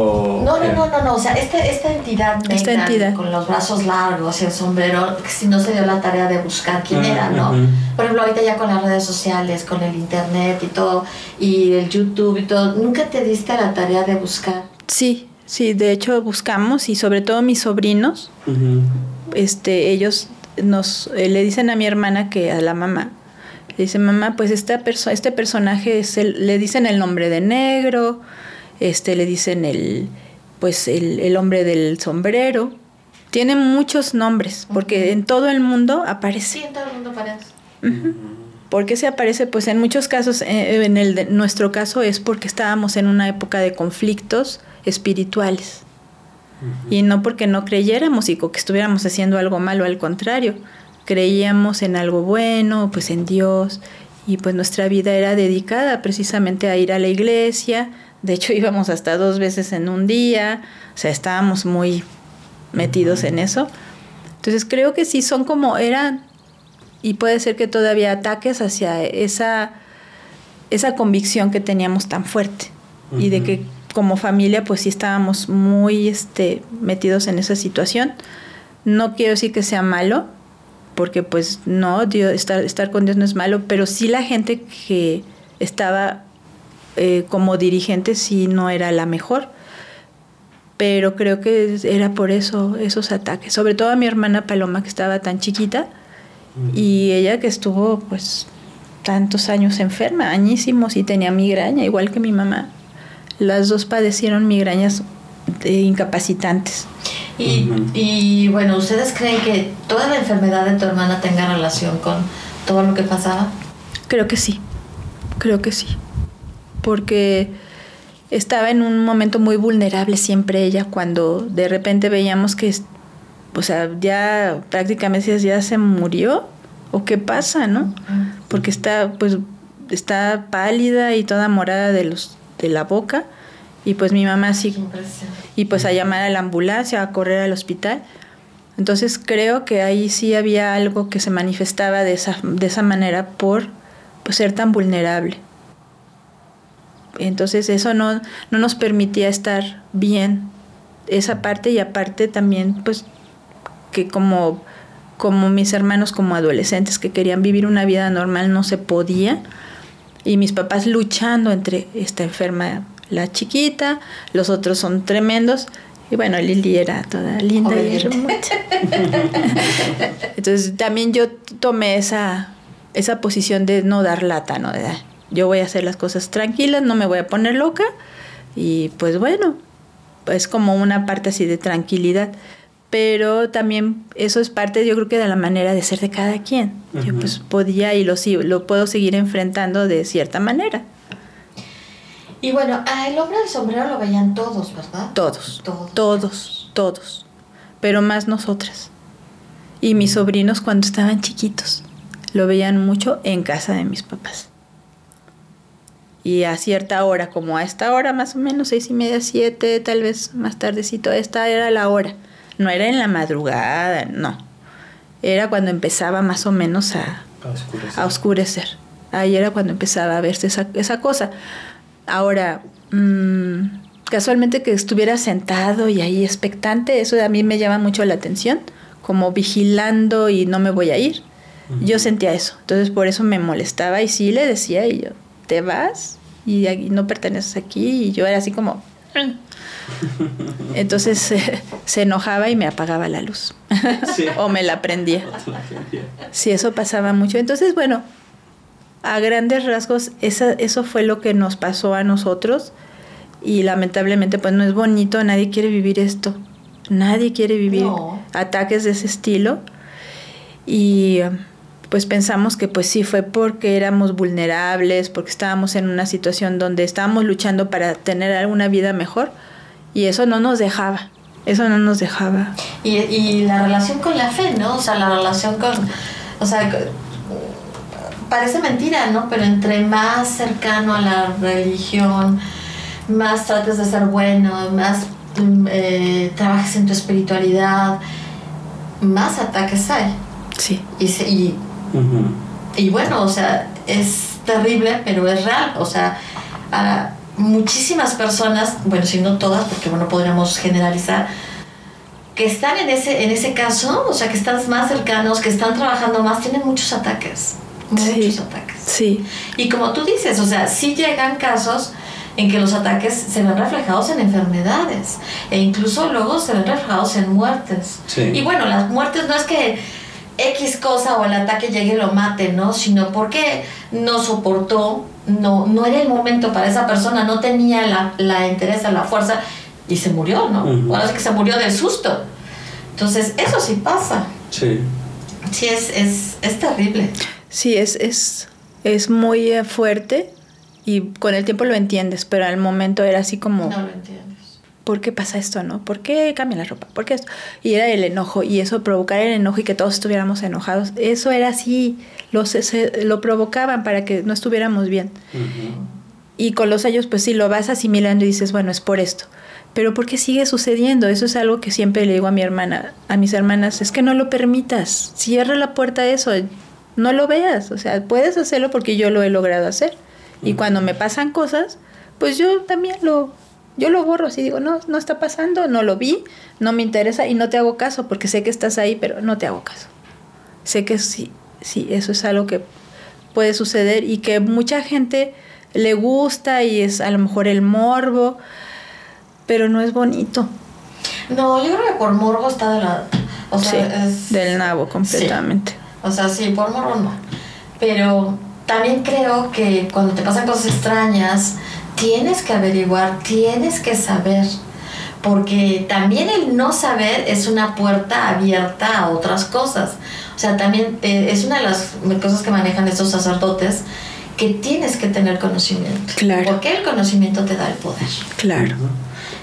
No, no, no, no, no. O sea, este, esta entidad negra Esta entidad. con los brazos largos y el sombrero, que si no se dio la tarea de buscar quién Ah, era, ¿no? Por ejemplo, ahorita ya con las redes sociales, con el internet y todo, y el YouTube y todo, ¿nunca te diste la tarea de buscar? Sí, sí, de hecho buscamos y sobre todo mis sobrinos, este, ellos nos eh, le dicen a mi hermana que a la mamá, le dicen mamá, pues esta perso este personaje es el, le dicen el nombre de negro, este, le dicen el, pues el, el hombre del sombrero, tiene muchos nombres porque en todo el mundo aparece. Sí, en todo el mundo parece. ¿Por qué se aparece? Pues en muchos casos, eh, en el de nuestro caso es porque estábamos en una época de conflictos espirituales. Y no porque no creyéramos y que estuviéramos haciendo algo malo, al contrario, creíamos en algo bueno, pues en Dios, y pues nuestra vida era dedicada precisamente a ir a la iglesia, de hecho íbamos hasta dos veces en un día, o sea, estábamos muy metidos en eso. Entonces creo que sí son como, eran, y puede ser que todavía ataques hacia esa, esa convicción que teníamos tan fuerte, y de que como familia pues sí estábamos muy este, metidos en esa situación. No quiero decir que sea malo, porque pues no, Dios, estar, estar con Dios no es malo, pero sí la gente que estaba eh, como dirigente sí no era la mejor. Pero creo que era por eso, esos ataques. Sobre todo a mi hermana Paloma, que estaba tan chiquita, y ella que estuvo pues tantos años enferma, añísimos, y tenía migraña, igual que mi mamá. Las dos padecieron migrañas incapacitantes. Y bueno, ¿ustedes creen que toda la enfermedad de tu hermana tenga relación con todo lo que pasaba? Creo que sí, creo que sí. Porque estaba en un momento muy vulnerable siempre ella cuando de repente veíamos que, o sea, ya prácticamente ya se murió o qué pasa, ¿no? Porque está, pues, está pálida y toda morada de los de la boca y pues mi mamá sí y pues a llamar a la ambulancia, a correr al hospital. Entonces creo que ahí sí había algo que se manifestaba de esa, de esa manera por pues, ser tan vulnerable. Entonces eso no, no nos permitía estar bien, esa parte y aparte también pues que como, como mis hermanos como adolescentes que querían vivir una vida normal no se podía y mis papás luchando entre esta enferma la chiquita, los otros son tremendos. Y bueno, Lili era toda linda y hermosa. [LAUGHS] Entonces también yo tomé esa, esa posición de no dar lata, ¿no? De, "Ah, yo voy a hacer las cosas tranquilas, no me voy a poner loca. Y pues bueno, es como una parte así de tranquilidad. Pero también eso es parte, yo creo que de la manera de ser de cada quien. Yo pues podía y lo, lo puedo seguir enfrentando de cierta manera. Y bueno, a el hombre del sombrero lo veían todos, ¿verdad? Todos, Todos. todos, todos. Pero más nosotras. Y mis sobrinos cuando estaban chiquitos lo veían mucho en casa de mis papás. Y a cierta hora, como a esta hora más o menos, seis y media, siete, tal vez más tardecito, esta era la hora. No era en la madrugada, no. Era cuando empezaba más o menos a, A oscurecer. a oscurecer. Ahí era cuando empezaba a verse esa, esa cosa. Ahora, mm, casualmente que estuviera sentado y ahí expectante, eso a mí me llama mucho la atención, como vigilando y no me voy a ir. Yo sentía eso, entonces por eso me molestaba y sí le decía y yo, ¿te vas? Y no perteneces aquí y yo era así como... [LAUGHS] Entonces eh, se enojaba y me apagaba la luz [LAUGHS] Sí. o me [LAUGHS] la prendía. Sí, eso pasaba mucho. Entonces, bueno, a grandes rasgos, esa, eso fue lo que nos pasó a nosotros y lamentablemente pues no es bonito, nadie quiere vivir esto, nadie quiere vivir No. ataques de ese estilo y eh, pues pensamos que pues sí fue porque éramos vulnerables, porque estábamos en una situación donde estábamos luchando para tener alguna vida mejor y eso no nos dejaba, eso no nos dejaba. Y, y la relación con la fe, ¿no? O sea, la relación con. O sea, parece mentira, ¿no? Pero entre más cercano a la religión, más trates de ser bueno, más mm, eh, trabajes en tu espiritualidad, más ataques hay. Sí. Y, se- y, Y bueno, o sea, es terrible, pero es real. O sea, a muchísimas personas, bueno, si no todas, porque bueno, podríamos generalizar, que están en ese, en ese caso, o sea, que están más cercanos, que están trabajando más, tienen muchos ataques. Muchos Sí. ataques. Sí, Y como tú dices, o sea, sí llegan casos en que los ataques se ven reflejados en enfermedades e incluso luego se ven reflejados en muertes. Sí. Y bueno, las muertes no es que X cosa o el ataque llegue y lo mate, ¿no? Sino porque no soportó, no, no era el momento para esa persona, no tenía la, la interés, la fuerza y se murió, ¿no? Ujú. Ahora sí que se murió del susto. Entonces, eso sí pasa. Sí. Sí, es, es, es terrible. sí, es, es, es muy eh, fuerte y con el tiempo lo entiendes, pero al momento era así como, No lo entiendes. ¿Por qué pasa esto, no? ¿Por qué cambian la ropa? ¿Por qué esto? Y era el enojo, y eso, provocar el enojo y que todos estuviéramos enojados, eso era así, lo, se- se- lo provocaban para que no estuviéramos bien. Y con los años, pues sí, lo vas asimilando y dices, bueno, es por esto. Pero ¿por qué sigue sucediendo? Eso es algo que siempre le digo a mi hermana, a mis hermanas, es que no lo permitas, cierra la puerta a eso, no lo veas, o sea, puedes hacerlo porque yo lo he logrado hacer. Y cuando me pasan cosas, pues yo también lo, yo lo borro, así digo, no, no está pasando, no lo vi, no me interesa y no te hago caso porque sé que estás ahí, pero no te hago caso. Sé que sí, sí, eso es algo que puede suceder y que mucha gente le gusta y es a lo mejor el morbo, pero no es bonito. No, yo creo que por morbo está de la. O sea, sí, es. del nabo completamente. O sea, sí, por morbo no. Pero también creo que cuando te pasan cosas extrañas, tienes que averiguar, tienes que saber. Porque también el no saber es una puerta abierta a otras cosas. O sea, también eh, es una de las cosas que manejan estos sacerdotes, que tienes que tener conocimiento. Claro. Porque el conocimiento te da el poder. Claro.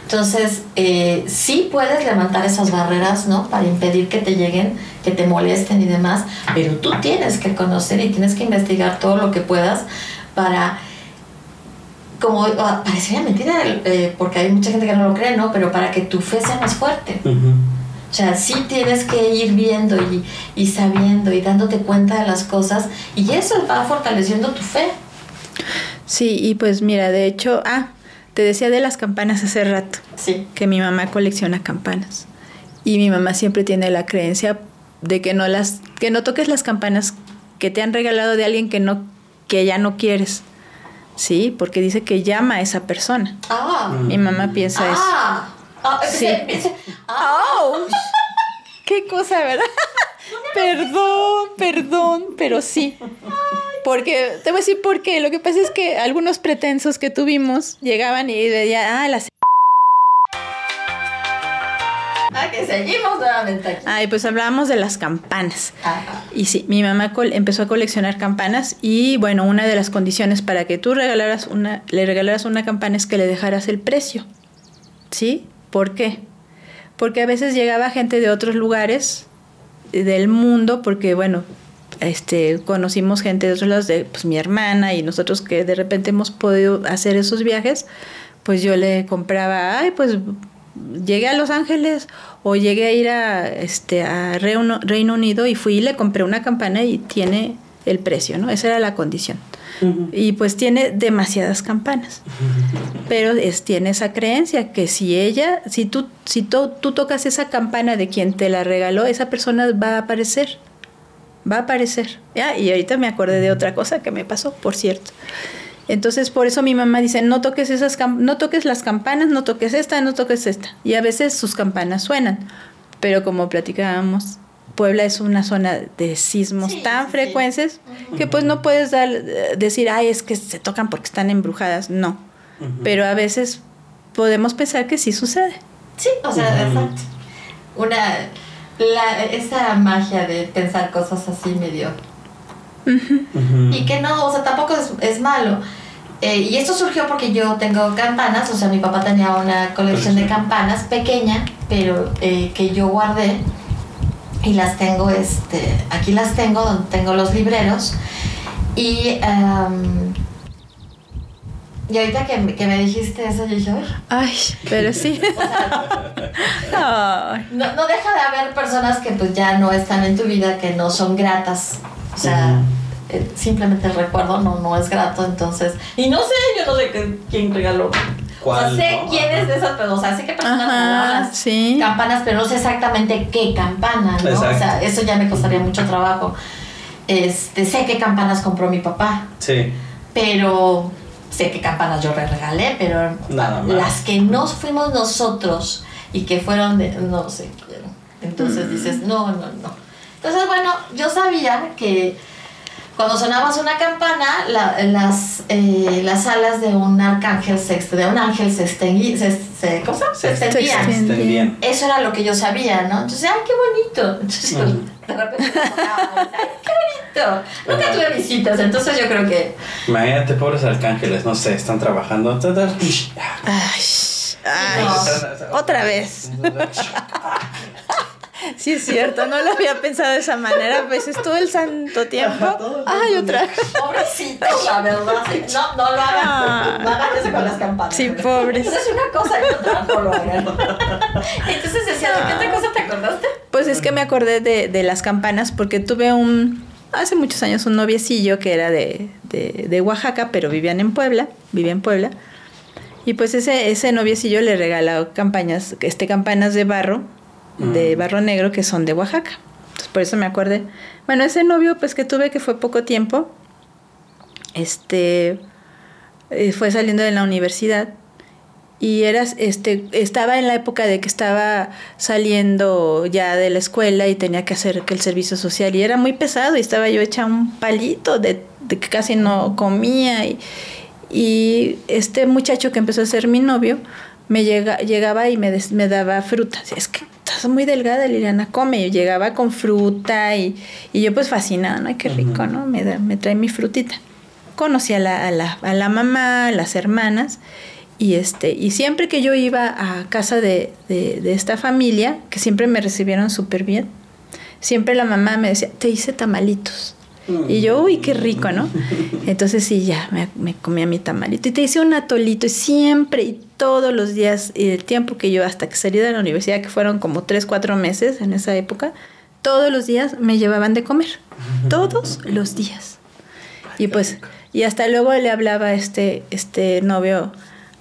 Entonces, eh, sí puedes levantar esas barreras, ¿no? Para impedir que te lleguen, que te molesten y demás, pero tú tienes que conocer y tienes que investigar todo lo que puedas para, como ah, parecería mentira, eh, porque hay mucha gente que no lo cree, ¿no? Pero para que tu fe sea más fuerte. O sea, sí tienes que ir viendo y, y sabiendo y dándote cuenta de las cosas y eso va fortaleciendo tu fe. Sí, y pues mira, de hecho, ah, te decía de las campanas hace rato, Sí. que mi mamá colecciona campanas. Y mi mamá siempre tiene la creencia de que no las que no toques las campanas que te han regalado de alguien que no que ya no quieres. Sí, porque dice que llama a esa persona. Ah. Mi mamá piensa eso. Ah. Ah, Sí. ¡Auch! ¡Qué cosa, verdad! perdón, perdón, pero sí. Porque, te voy a decir por qué. Lo que pasa es que algunos pretensos que tuvimos llegaban y decían, ah, las... Ah, que seguimos nuevamente aquí. Ay, pues hablábamos de las campanas. Ajá. Y sí, mi mamá empezó a coleccionar campanas y bueno, una de las condiciones para que tú regalaras una, le regalaras una campana es que le dejaras el precio. ¿Sí? ¿Por qué? Porque a veces llegaba gente de otros lugares del mundo, porque bueno, este, conocimos gente de otros lados, de pues, mi hermana y nosotros que de repente hemos podido hacer esos viajes, pues yo le compraba, ay, pues llegué a Los Ángeles o llegué a ir a, este, a Reino, Reino Unido y fui y le compré una campana y tiene el precio, ¿no? Esa era la condición. Y pues tiene demasiadas campanas. [LAUGHS] Pero es, tiene esa creencia que si ella, si tú, si tú, tú tocas esa campana de quien te la regaló, esa persona va a aparecer. Va a aparecer. ¿ya? Y ahorita me acordé de otra cosa que me pasó, por cierto. Entonces, por eso mi mamá dice, no toques esas no toques las campanas, no toques esta, no toques esta. Y a veces sus campanas suenan. Pero como platicábamos, Puebla es una zona de sismos Sí, tan sí. frecuentes que pues no puedes dar, decir, ay, es que se tocan porque están embrujadas. No. Pero a veces podemos pensar que sí sucede. Sí, o sea, exacto. Una, la, esa magia de pensar cosas así medio Y que no, o sea, tampoco es, es malo. Eh, y esto surgió porque yo tengo campanas, o sea, mi papá tenía una colección de campanas pequeña, pero eh, que yo guardé y las tengo, este, aquí las tengo, donde tengo los libreros. Y, am, y ahorita que, me- que me dijiste eso, yo dije, "Ay". Ay, pero sí. [LAUGHS] o sea, no, no deja de haber personas que pues ya no están en tu vida, que no son gratas. O sea, eh, simplemente el recuerdo no, no es grato, entonces... Y no sé, yo no sé qué- quién regaló. O sea, ¿Cuál, sé no? quién es de esas, pero o sea, sé qué personas Ajá, las sí. campanas, pero no sé exactamente qué campana, ¿no? O sea, eso ya me costaría mucho trabajo. Este, sé qué campanas compró mi papá, Sí. pero sé qué campanas yo regalé, pero Nada más. las que no fuimos nosotros y que fueron de, no sé. Entonces dices, no, no, no. Entonces, bueno, yo sabía que cuando sonabas una campana, la- las, eh, las alas de un arcángel se, ext- de un ángel se extendían, se, se, ¿cómo se extendían. Eso era lo que yo sabía, ¿no? Entonces, ay, qué bonito. Entonces, de repente, ay, qué bonito. Nunca tuve visitas, entonces yo creo que Imagínate, pobres arcángeles, no sé, están trabajando. Ay, ay. No. Otra vez. [LAUGHS] Sí, es cierto, no lo había pensado de esa manera, pues es todo el santo tiempo. Ay, otra. Pobrecitos, la verdad. No, no lo hagan. Ah. No hagan eso con las campanas. Sí, pobres. Entonces, una cosa y otra no lo hagan. Entonces decía, ¿de qué otra cosa te acordaste? Pues es que me acordé de, de las campanas porque tuve un, hace muchos años, un noviecillo que era de, de, de Oaxaca, pero vivían en Puebla, vivía en Puebla. Y pues ese, ese noviecillo le regaló campañas, este, campanas de barro, de Mm. barro negro, que son de Oaxaca. Entonces por eso me acordé. Bueno, ese novio pues que tuve que fue poco tiempo, este, eh, fue saliendo de la universidad y eras este estaba en la época de que estaba saliendo ya de la escuela y tenía que hacer que el servicio social y era muy pesado y estaba yo hecha un palito de, de que casi no comía y, y este muchacho que empezó a ser mi novio me llega, llegaba y me, des- me daba fruta. Es que estás muy delgada, Liliana, come. Y llegaba con fruta y, y yo pues fascinada, ¿no? Ay, qué rico. ¿no? Me, da- me trae mi frutita. Conocí a la, a la, a la mamá, a las hermanas y, este, y siempre que yo iba a casa de, de, de esta familia, que siempre me recibieron súper bien, siempre la mamá me decía, te hice tamalitos. Y yo, uy, qué rico, ¿no? [LAUGHS] Entonces sí, ya me, me comía mi tamalito. Y te hice un atolito y siempre y todos los días, y el tiempo que yo hasta que salí de la universidad, que fueron como tres, cuatro meses en esa época, todos los días me llevaban de comer. [LAUGHS] Todos los días. Y pues, y hasta luego le hablaba este, este novio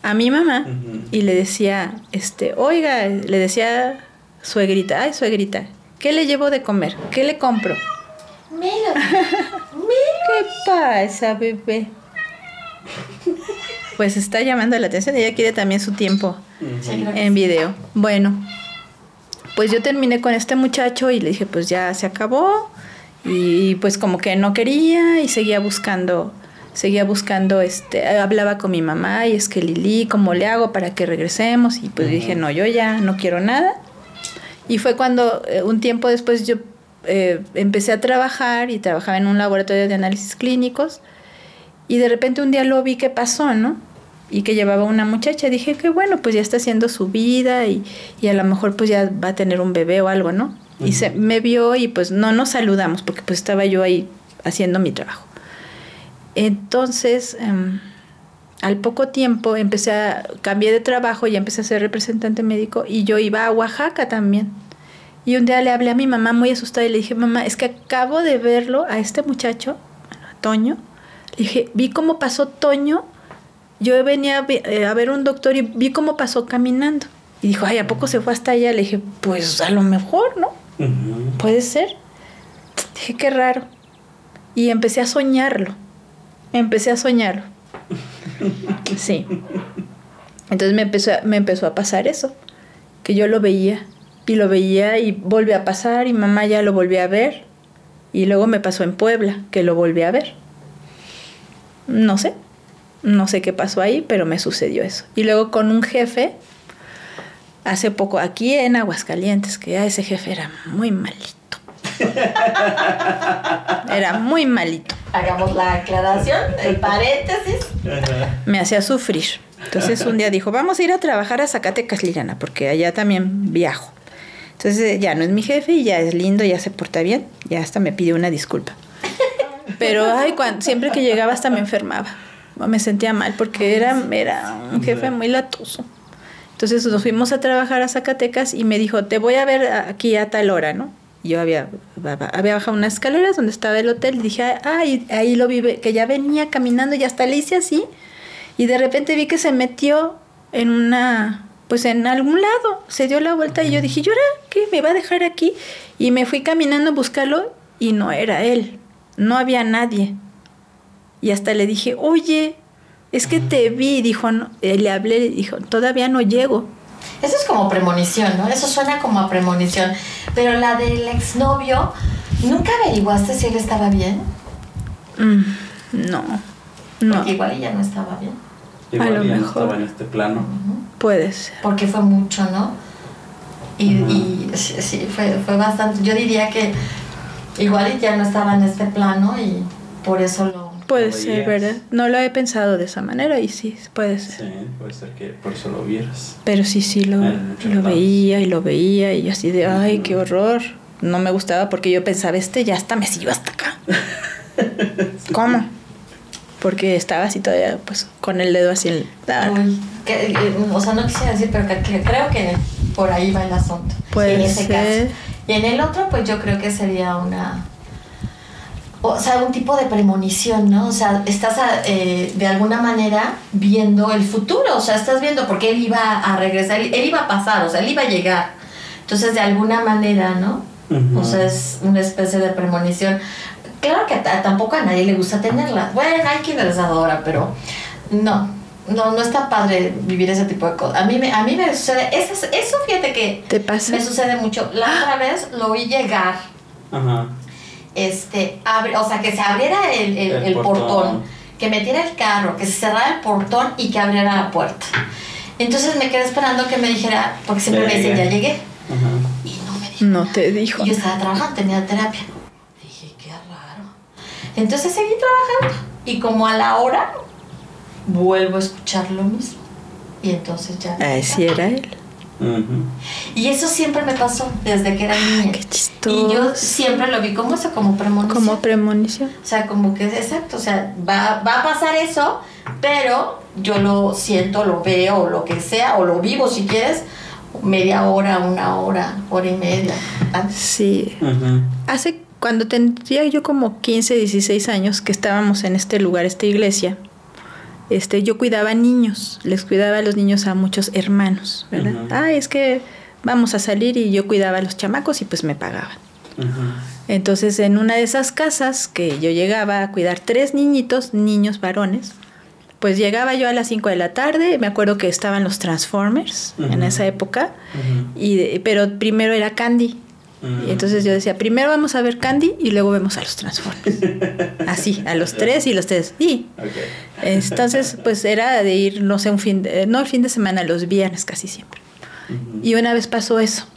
a mi mamá y le decía, este, oiga, le decía suegrita, ay suegrita, ¿qué le llevo de comer? ¿Qué le compro? Mira, [LAUGHS] ¿Qué pasa, bebé? Pues está llamando la atención, ella quiere también su tiempo en video. Bueno, pues yo terminé con este muchacho y le dije, pues ya se acabó. Y pues como que no quería y seguía buscando, seguía buscando, este, hablaba con mi mamá y es que Lili, ¿cómo le hago para que regresemos? Y pues dije, no, yo ya no quiero nada. Y fue cuando eh, un tiempo después yo eh, empecé a trabajar y trabajaba en un laboratorio de análisis clínicos y de repente un día lo vi que pasó, ¿no? Y que llevaba una muchacha. Dije que bueno, pues ya está haciendo su vida y, y a lo mejor pues ya va a tener un bebé o algo, ¿no? Y se me vio y pues no nos saludamos porque pues estaba yo ahí haciendo mi trabajo. Entonces, em, al poco tiempo empecé a cambié de trabajo y empecé a ser representante médico y yo iba a Oaxaca también. Y un día le hablé a mi mamá muy asustada y le dije, mamá, es que acabo de verlo a este muchacho, a Toño. Le dije, vi cómo pasó Toño. Yo venía a eh, a ver un doctor y vi cómo pasó caminando. Y dijo, ay, ¿a poco se fue hasta allá? Le dije, pues a lo mejor, ¿no? Puede ser. Dije, qué raro. Y empecé a soñarlo. Empecé a soñarlo. Sí. Entonces me empezó, me empezó a pasar eso. Que yo lo veía. Y lo veía y volvió a pasar y mamá ya lo volvió a ver. Y luego me pasó en Puebla, que lo volví a ver. No sé. No sé qué pasó ahí, pero me sucedió eso. Y luego con un jefe, hace poco, aquí en Aguascalientes, que ya ese jefe era muy malito. [LAUGHS] Era muy malito. Hagamos la aclaración, el paréntesis. Me hacía sufrir. Entonces un día dijo, vamos a ir a trabajar a Zacatecas, Liliana, porque allá también viajo. Entonces ya no es mi jefe y ya es lindo, ya se porta bien, ya hasta me pidió una disculpa. Pero ay, cuando, siempre que llegaba hasta me enfermaba. Me sentía mal porque era, era un jefe muy latoso. Entonces nos fuimos a trabajar a Zacatecas y me dijo, te voy a ver aquí a tal hora, ¿no? Yo había, había bajado unas escaleras donde estaba el hotel y dije, ay, ahí lo vi, que ya venía caminando y hasta le hice así. Y de repente vi que se metió en una, pues en algún lado, se dio la vuelta y yo dije, ¿y ahora qué? ¿Me va a dejar aquí? Y me fui caminando a buscarlo y no era él, no había nadie. Y hasta le dije, oye, es que te vi, dijo, no, eh, le hablé, dijo, todavía no llego. Eso es como premonición, ¿no? Eso suena como a premonición. Pero la del exnovio, ¿nunca averiguaste si él estaba bien? Mm, no, no, Porque igual ella no estaba bien. Igual lo ya no mejor. estaba en este plano. Puede ser. Porque fue mucho, ¿no? Y, sí, sí, fue, fue bastante. Yo diría que igual ya no estaba en este plano y por eso lo... Puede Lo ser. ¿verdad? No lo he pensado de esa manera y sí, puede ser. Sí, puede ser que por eso lo vieras. Pero sí, sí, lo, muchos lo veía y lo veía y yo así de, ay, qué horror. No me gustaba porque yo pensaba, este ya está, me siguió hasta acá. [LAUGHS] ¿Cómo? Porque estaba así todavía, pues, con el dedo así en la... Uy, que- eh, o sea, no quisiera decir, pero que, que creo que por ahí va el asunto. Puede en ese ser. caso. Y en el otro, pues yo creo que sería una. O sea, un tipo de premonición, ¿no? O sea, estás a- eh, de alguna manera viendo el futuro, o sea, estás viendo porque él iba a regresar, él iba a pasar, o sea, él iba a llegar. Entonces, de alguna manera, ¿no? O sea, es una especie de premonición. Claro que a- tampoco a nadie le gusta tenerla. Bueno, hay quienes les adora, pero no. No, no está padre vivir ese tipo de cosas. A mí me, a mí me sucede, eso, eso fíjate que ¿Te pasa? me sucede mucho. La otra vez lo vi llegar, Ajá. este, abre- o sea, que se abriera el, el- El el portón. portón. que metiera el carro, que se cerrara el portón y que abriera la puerta. Entonces me quedé esperando que me dijera, porque siempre Ya me dicen, llegué. ya llegué. Ajá. Y no me dijo. No te dijo. Y yo estaba trabajando, tenía terapia. Entonces seguí trabajando. Y como a la hora, vuelvo a escuchar lo mismo. Y entonces ya. Así era él. Ujú. Y eso siempre me pasó desde que era niña. Qué Y chistoso. yo siempre lo vi como eso, como premonición. Como premonición. o sea, como que es exacto. O sea, va, va a pasar eso, pero yo lo siento, lo veo, o lo que sea, o lo vivo si quieres, media hora, una hora, hora y media. Sí. Ujú. Hace cuando tendría yo como 15, 16 años que estábamos en este lugar, esta iglesia, este, yo cuidaba niños, les cuidaba a los niños a muchos hermanos, ¿verdad? Ujú. Ah, es que vamos a salir y yo cuidaba a los chamacos y pues me pagaban. Entonces, en una de esas casas que yo llegaba a cuidar tres niñitos, niños varones, pues llegaba yo a las 5 de la tarde, me acuerdo que estaban los Transformers en esa época, y pero primero era Candy. Y entonces yo decía, primero vamos a ver Candy y luego vemos a los Transformers. [LAUGHS] Así, a los tres y los tres. Y entonces, pues era de ir, no sé, un fin de, no el fin de semana, los viernes casi siempre. Y una vez pasó eso,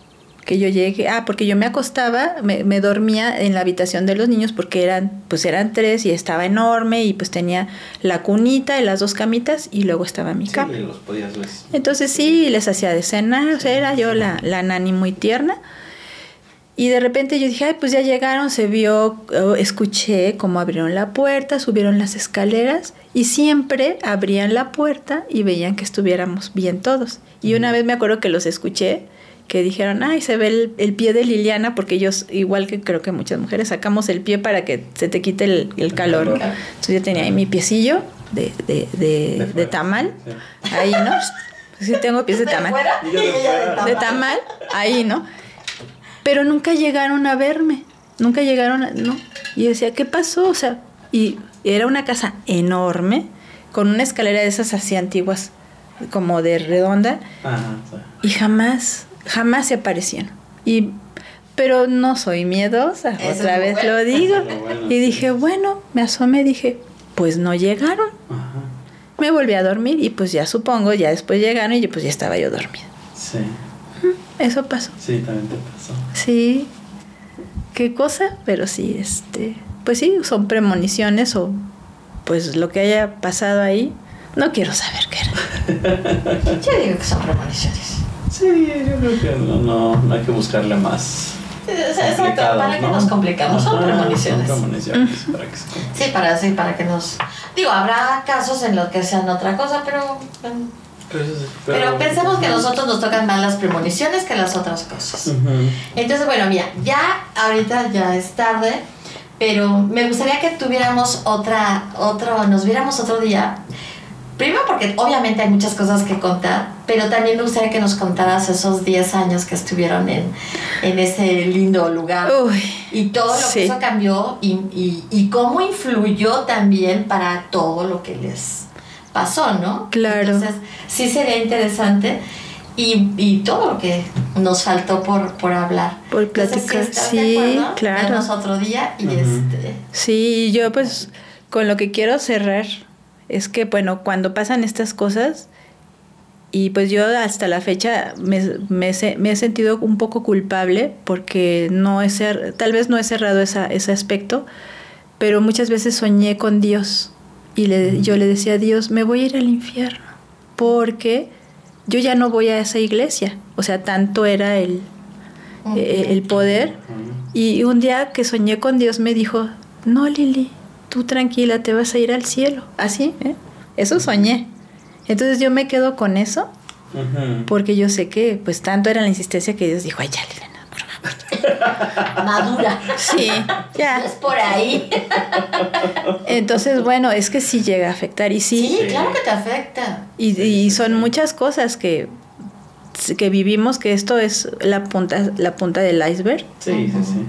que yo llegué, ah, porque yo me acostaba, me, me dormía en la habitación de los niños porque eran, pues eran tres y estaba enorme y pues tenía la cunita y las dos camitas y luego estaba mi Sí, cama. los podías ver. Entonces sí, les hacía de cenar, o sea, era yo la, la nani muy tierna. Y de repente yo dije, ay, pues ya llegaron, se vio, escuché cómo abrieron la puerta, subieron las escaleras y siempre abrían la puerta y veían que estuviéramos bien todos. Y una vez me acuerdo que los escuché, que dijeron, ay, se ve el, el pie de Liliana, porque ellos, igual que creo que muchas mujeres, sacamos el pie para que se te quite el, el calor. Entonces yo tenía ahí mi piecillo de, de, de, De tamal, Sí. ahí, ¿no? Sí tengo pies de tamal de tamal, ahí, ¿no? Pero nunca llegaron a verme, nunca llegaron, a, ¿no? Y yo decía, ¿qué pasó? O sea, y era una casa enorme, con una escalera de esas así antiguas, como de redonda, Ajá, sí. y jamás, jamás se aparecieron. Y, pero no soy miedosa, Eso otra vez bueno. lo digo. Bueno, y sí. dije, bueno, me asomé, dije, pues no llegaron. Ajá. Me volví a dormir y pues ya supongo, ya después llegaron y pues ya estaba yo dormida. Sí, Eso pasó. sí, también te pasó. Sí. ¿Qué cosa? Pero sí, este. Pues sí, son premoniciones o pues lo que haya pasado ahí. No quiero saber qué era. [LAUGHS] Yo digo que son premoniciones. Sí, yo creo que no, no, no hay que buscarle más. Exacto, complicado, ¿para qué ¿no? nos complicamos? Son premoniciones. Son premoniciones, para que se. Sí, para, sí, para que nos... Digo, habrá casos en los que sean otra cosa, pero... Pero, Pero pensemos que a nosotros nos tocan más las premoniciones que las otras cosas. Entonces, bueno, mira, ya ahorita ya es tarde, pero me gustaría que tuviéramos otra, otro, nos viéramos otro día. Primero porque obviamente hay muchas cosas que contar, pero también me gustaría que nos contaras esos 10 años que estuvieron en, en ese lindo lugar. Uy. Y todo lo Sí. que eso cambió y, y, y cómo influyó también para todo lo que les pasó, ¿no? Claro. Entonces, sí sería interesante y, y todo lo que nos faltó por, por hablar. Por Entonces, platicar. si Sí, de acuerdo, claro. vernos otro día y este... Sí, yo pues con lo que quiero cerrar es que, bueno, cuando pasan estas cosas, y pues yo hasta la fecha me, me, se- me he sentido un poco culpable porque no he cer- tal vez no he cerrado esa, ese aspecto, pero muchas veces soñé con Dios y le, yo le decía a Dios, me voy a ir al infierno porque yo ya no voy a esa iglesia, o sea, tanto era el, eh, el poder. Y un día que soñé con Dios me dijo, no Lili, tú tranquila, te vas a ir al cielo. Así, ¿eh? Eso soñé. Entonces yo me quedo con eso porque yo sé que pues tanto era la insistencia que Dios dijo, ay ya favor". Madura. Sí, ya. Es por ahí. Entonces, bueno, es que sí llega a afectar y sí, Sí, claro que te afecta. y, y son muchas cosas que, que vivimos, que esto es la punta, la punta del iceberg. Sí, sí, sí.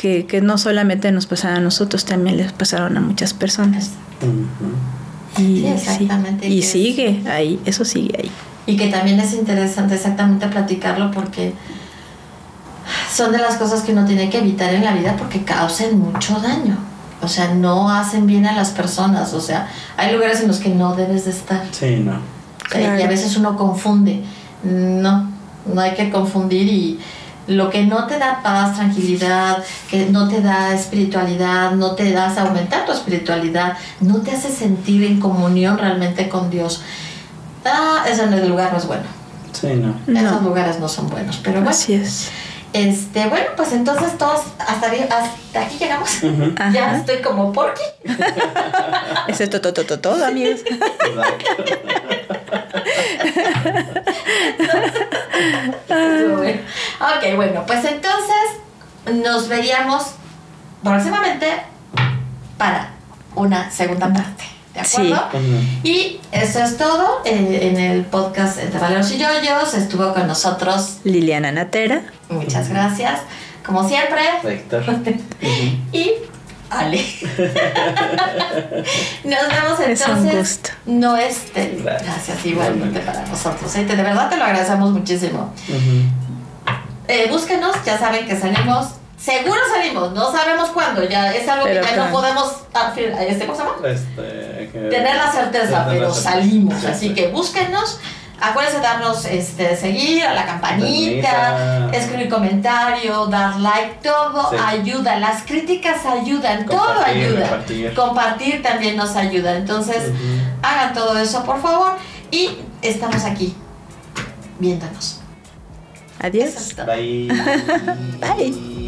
Que, que no solamente nos pasaron a nosotros, también les pasaron a muchas personas. Y, Sí, exactamente, Y sigue ahí, eso sigue ahí. Y que también es interesante exactamente platicarlo porque son de las cosas que uno tiene que evitar en la vida porque causan mucho daño. O sea, no hacen bien a las personas. O sea, hay lugares en los que no debes de estar. Sí, no. Y a veces uno confunde. No, no hay que confundir y lo que no te da paz, tranquilidad, que no te da espiritualidad, no te das aumentar tu espiritualidad, no te hace sentir en comunión realmente con Dios. Ah, ese lugar no es bueno. Sí, no. Esos No. lugares no son buenos. Pero bueno, Así es. Este, bueno, pues entonces todos hasta, aquí llegamos. [LAUGHS] Ya Ajá. estoy como porky. [LAUGHS] Eso es todo, todo, todo, todo, amigos. [LAUGHS] Bueno. Ok, bueno, pues entonces nos veríamos próximamente para una segunda parte. ¿De acuerdo? Y eso es todo en el podcast Entre Valeros y Yoyos. Estuvo con nosotros. Liliana Natera. Muchas gracias. Como siempre. Héctor. [LAUGHS] Y Ale. [LAUGHS] Nos vemos Es un entonces. gusto. No este. Gracias. Gracias igualmente para nosotros. ¿eh? De verdad te lo agradecemos muchísimo. Ujú. Eh, búsquenos, ya saben que salimos. Seguro salimos, no sabemos cuándo, ya es algo Pero que ya claro. no podemos este, ¿cómo se llama? Este, que- tener la certeza, tener la pero certeza. salimos. Sí, Así sí. que búsquenos. Acuérdense de darnos este, seguir a la campanita, Campanita. escribir comentario, dar like, todo Sí. ayuda. Las críticas ayudan, todo ayuda. compartir. Compartir también nos ayuda. Entonces, hagan todo eso, por favor. Y estamos aquí viéndonos. Adiós. es. Bye. [LAUGHS] Bye.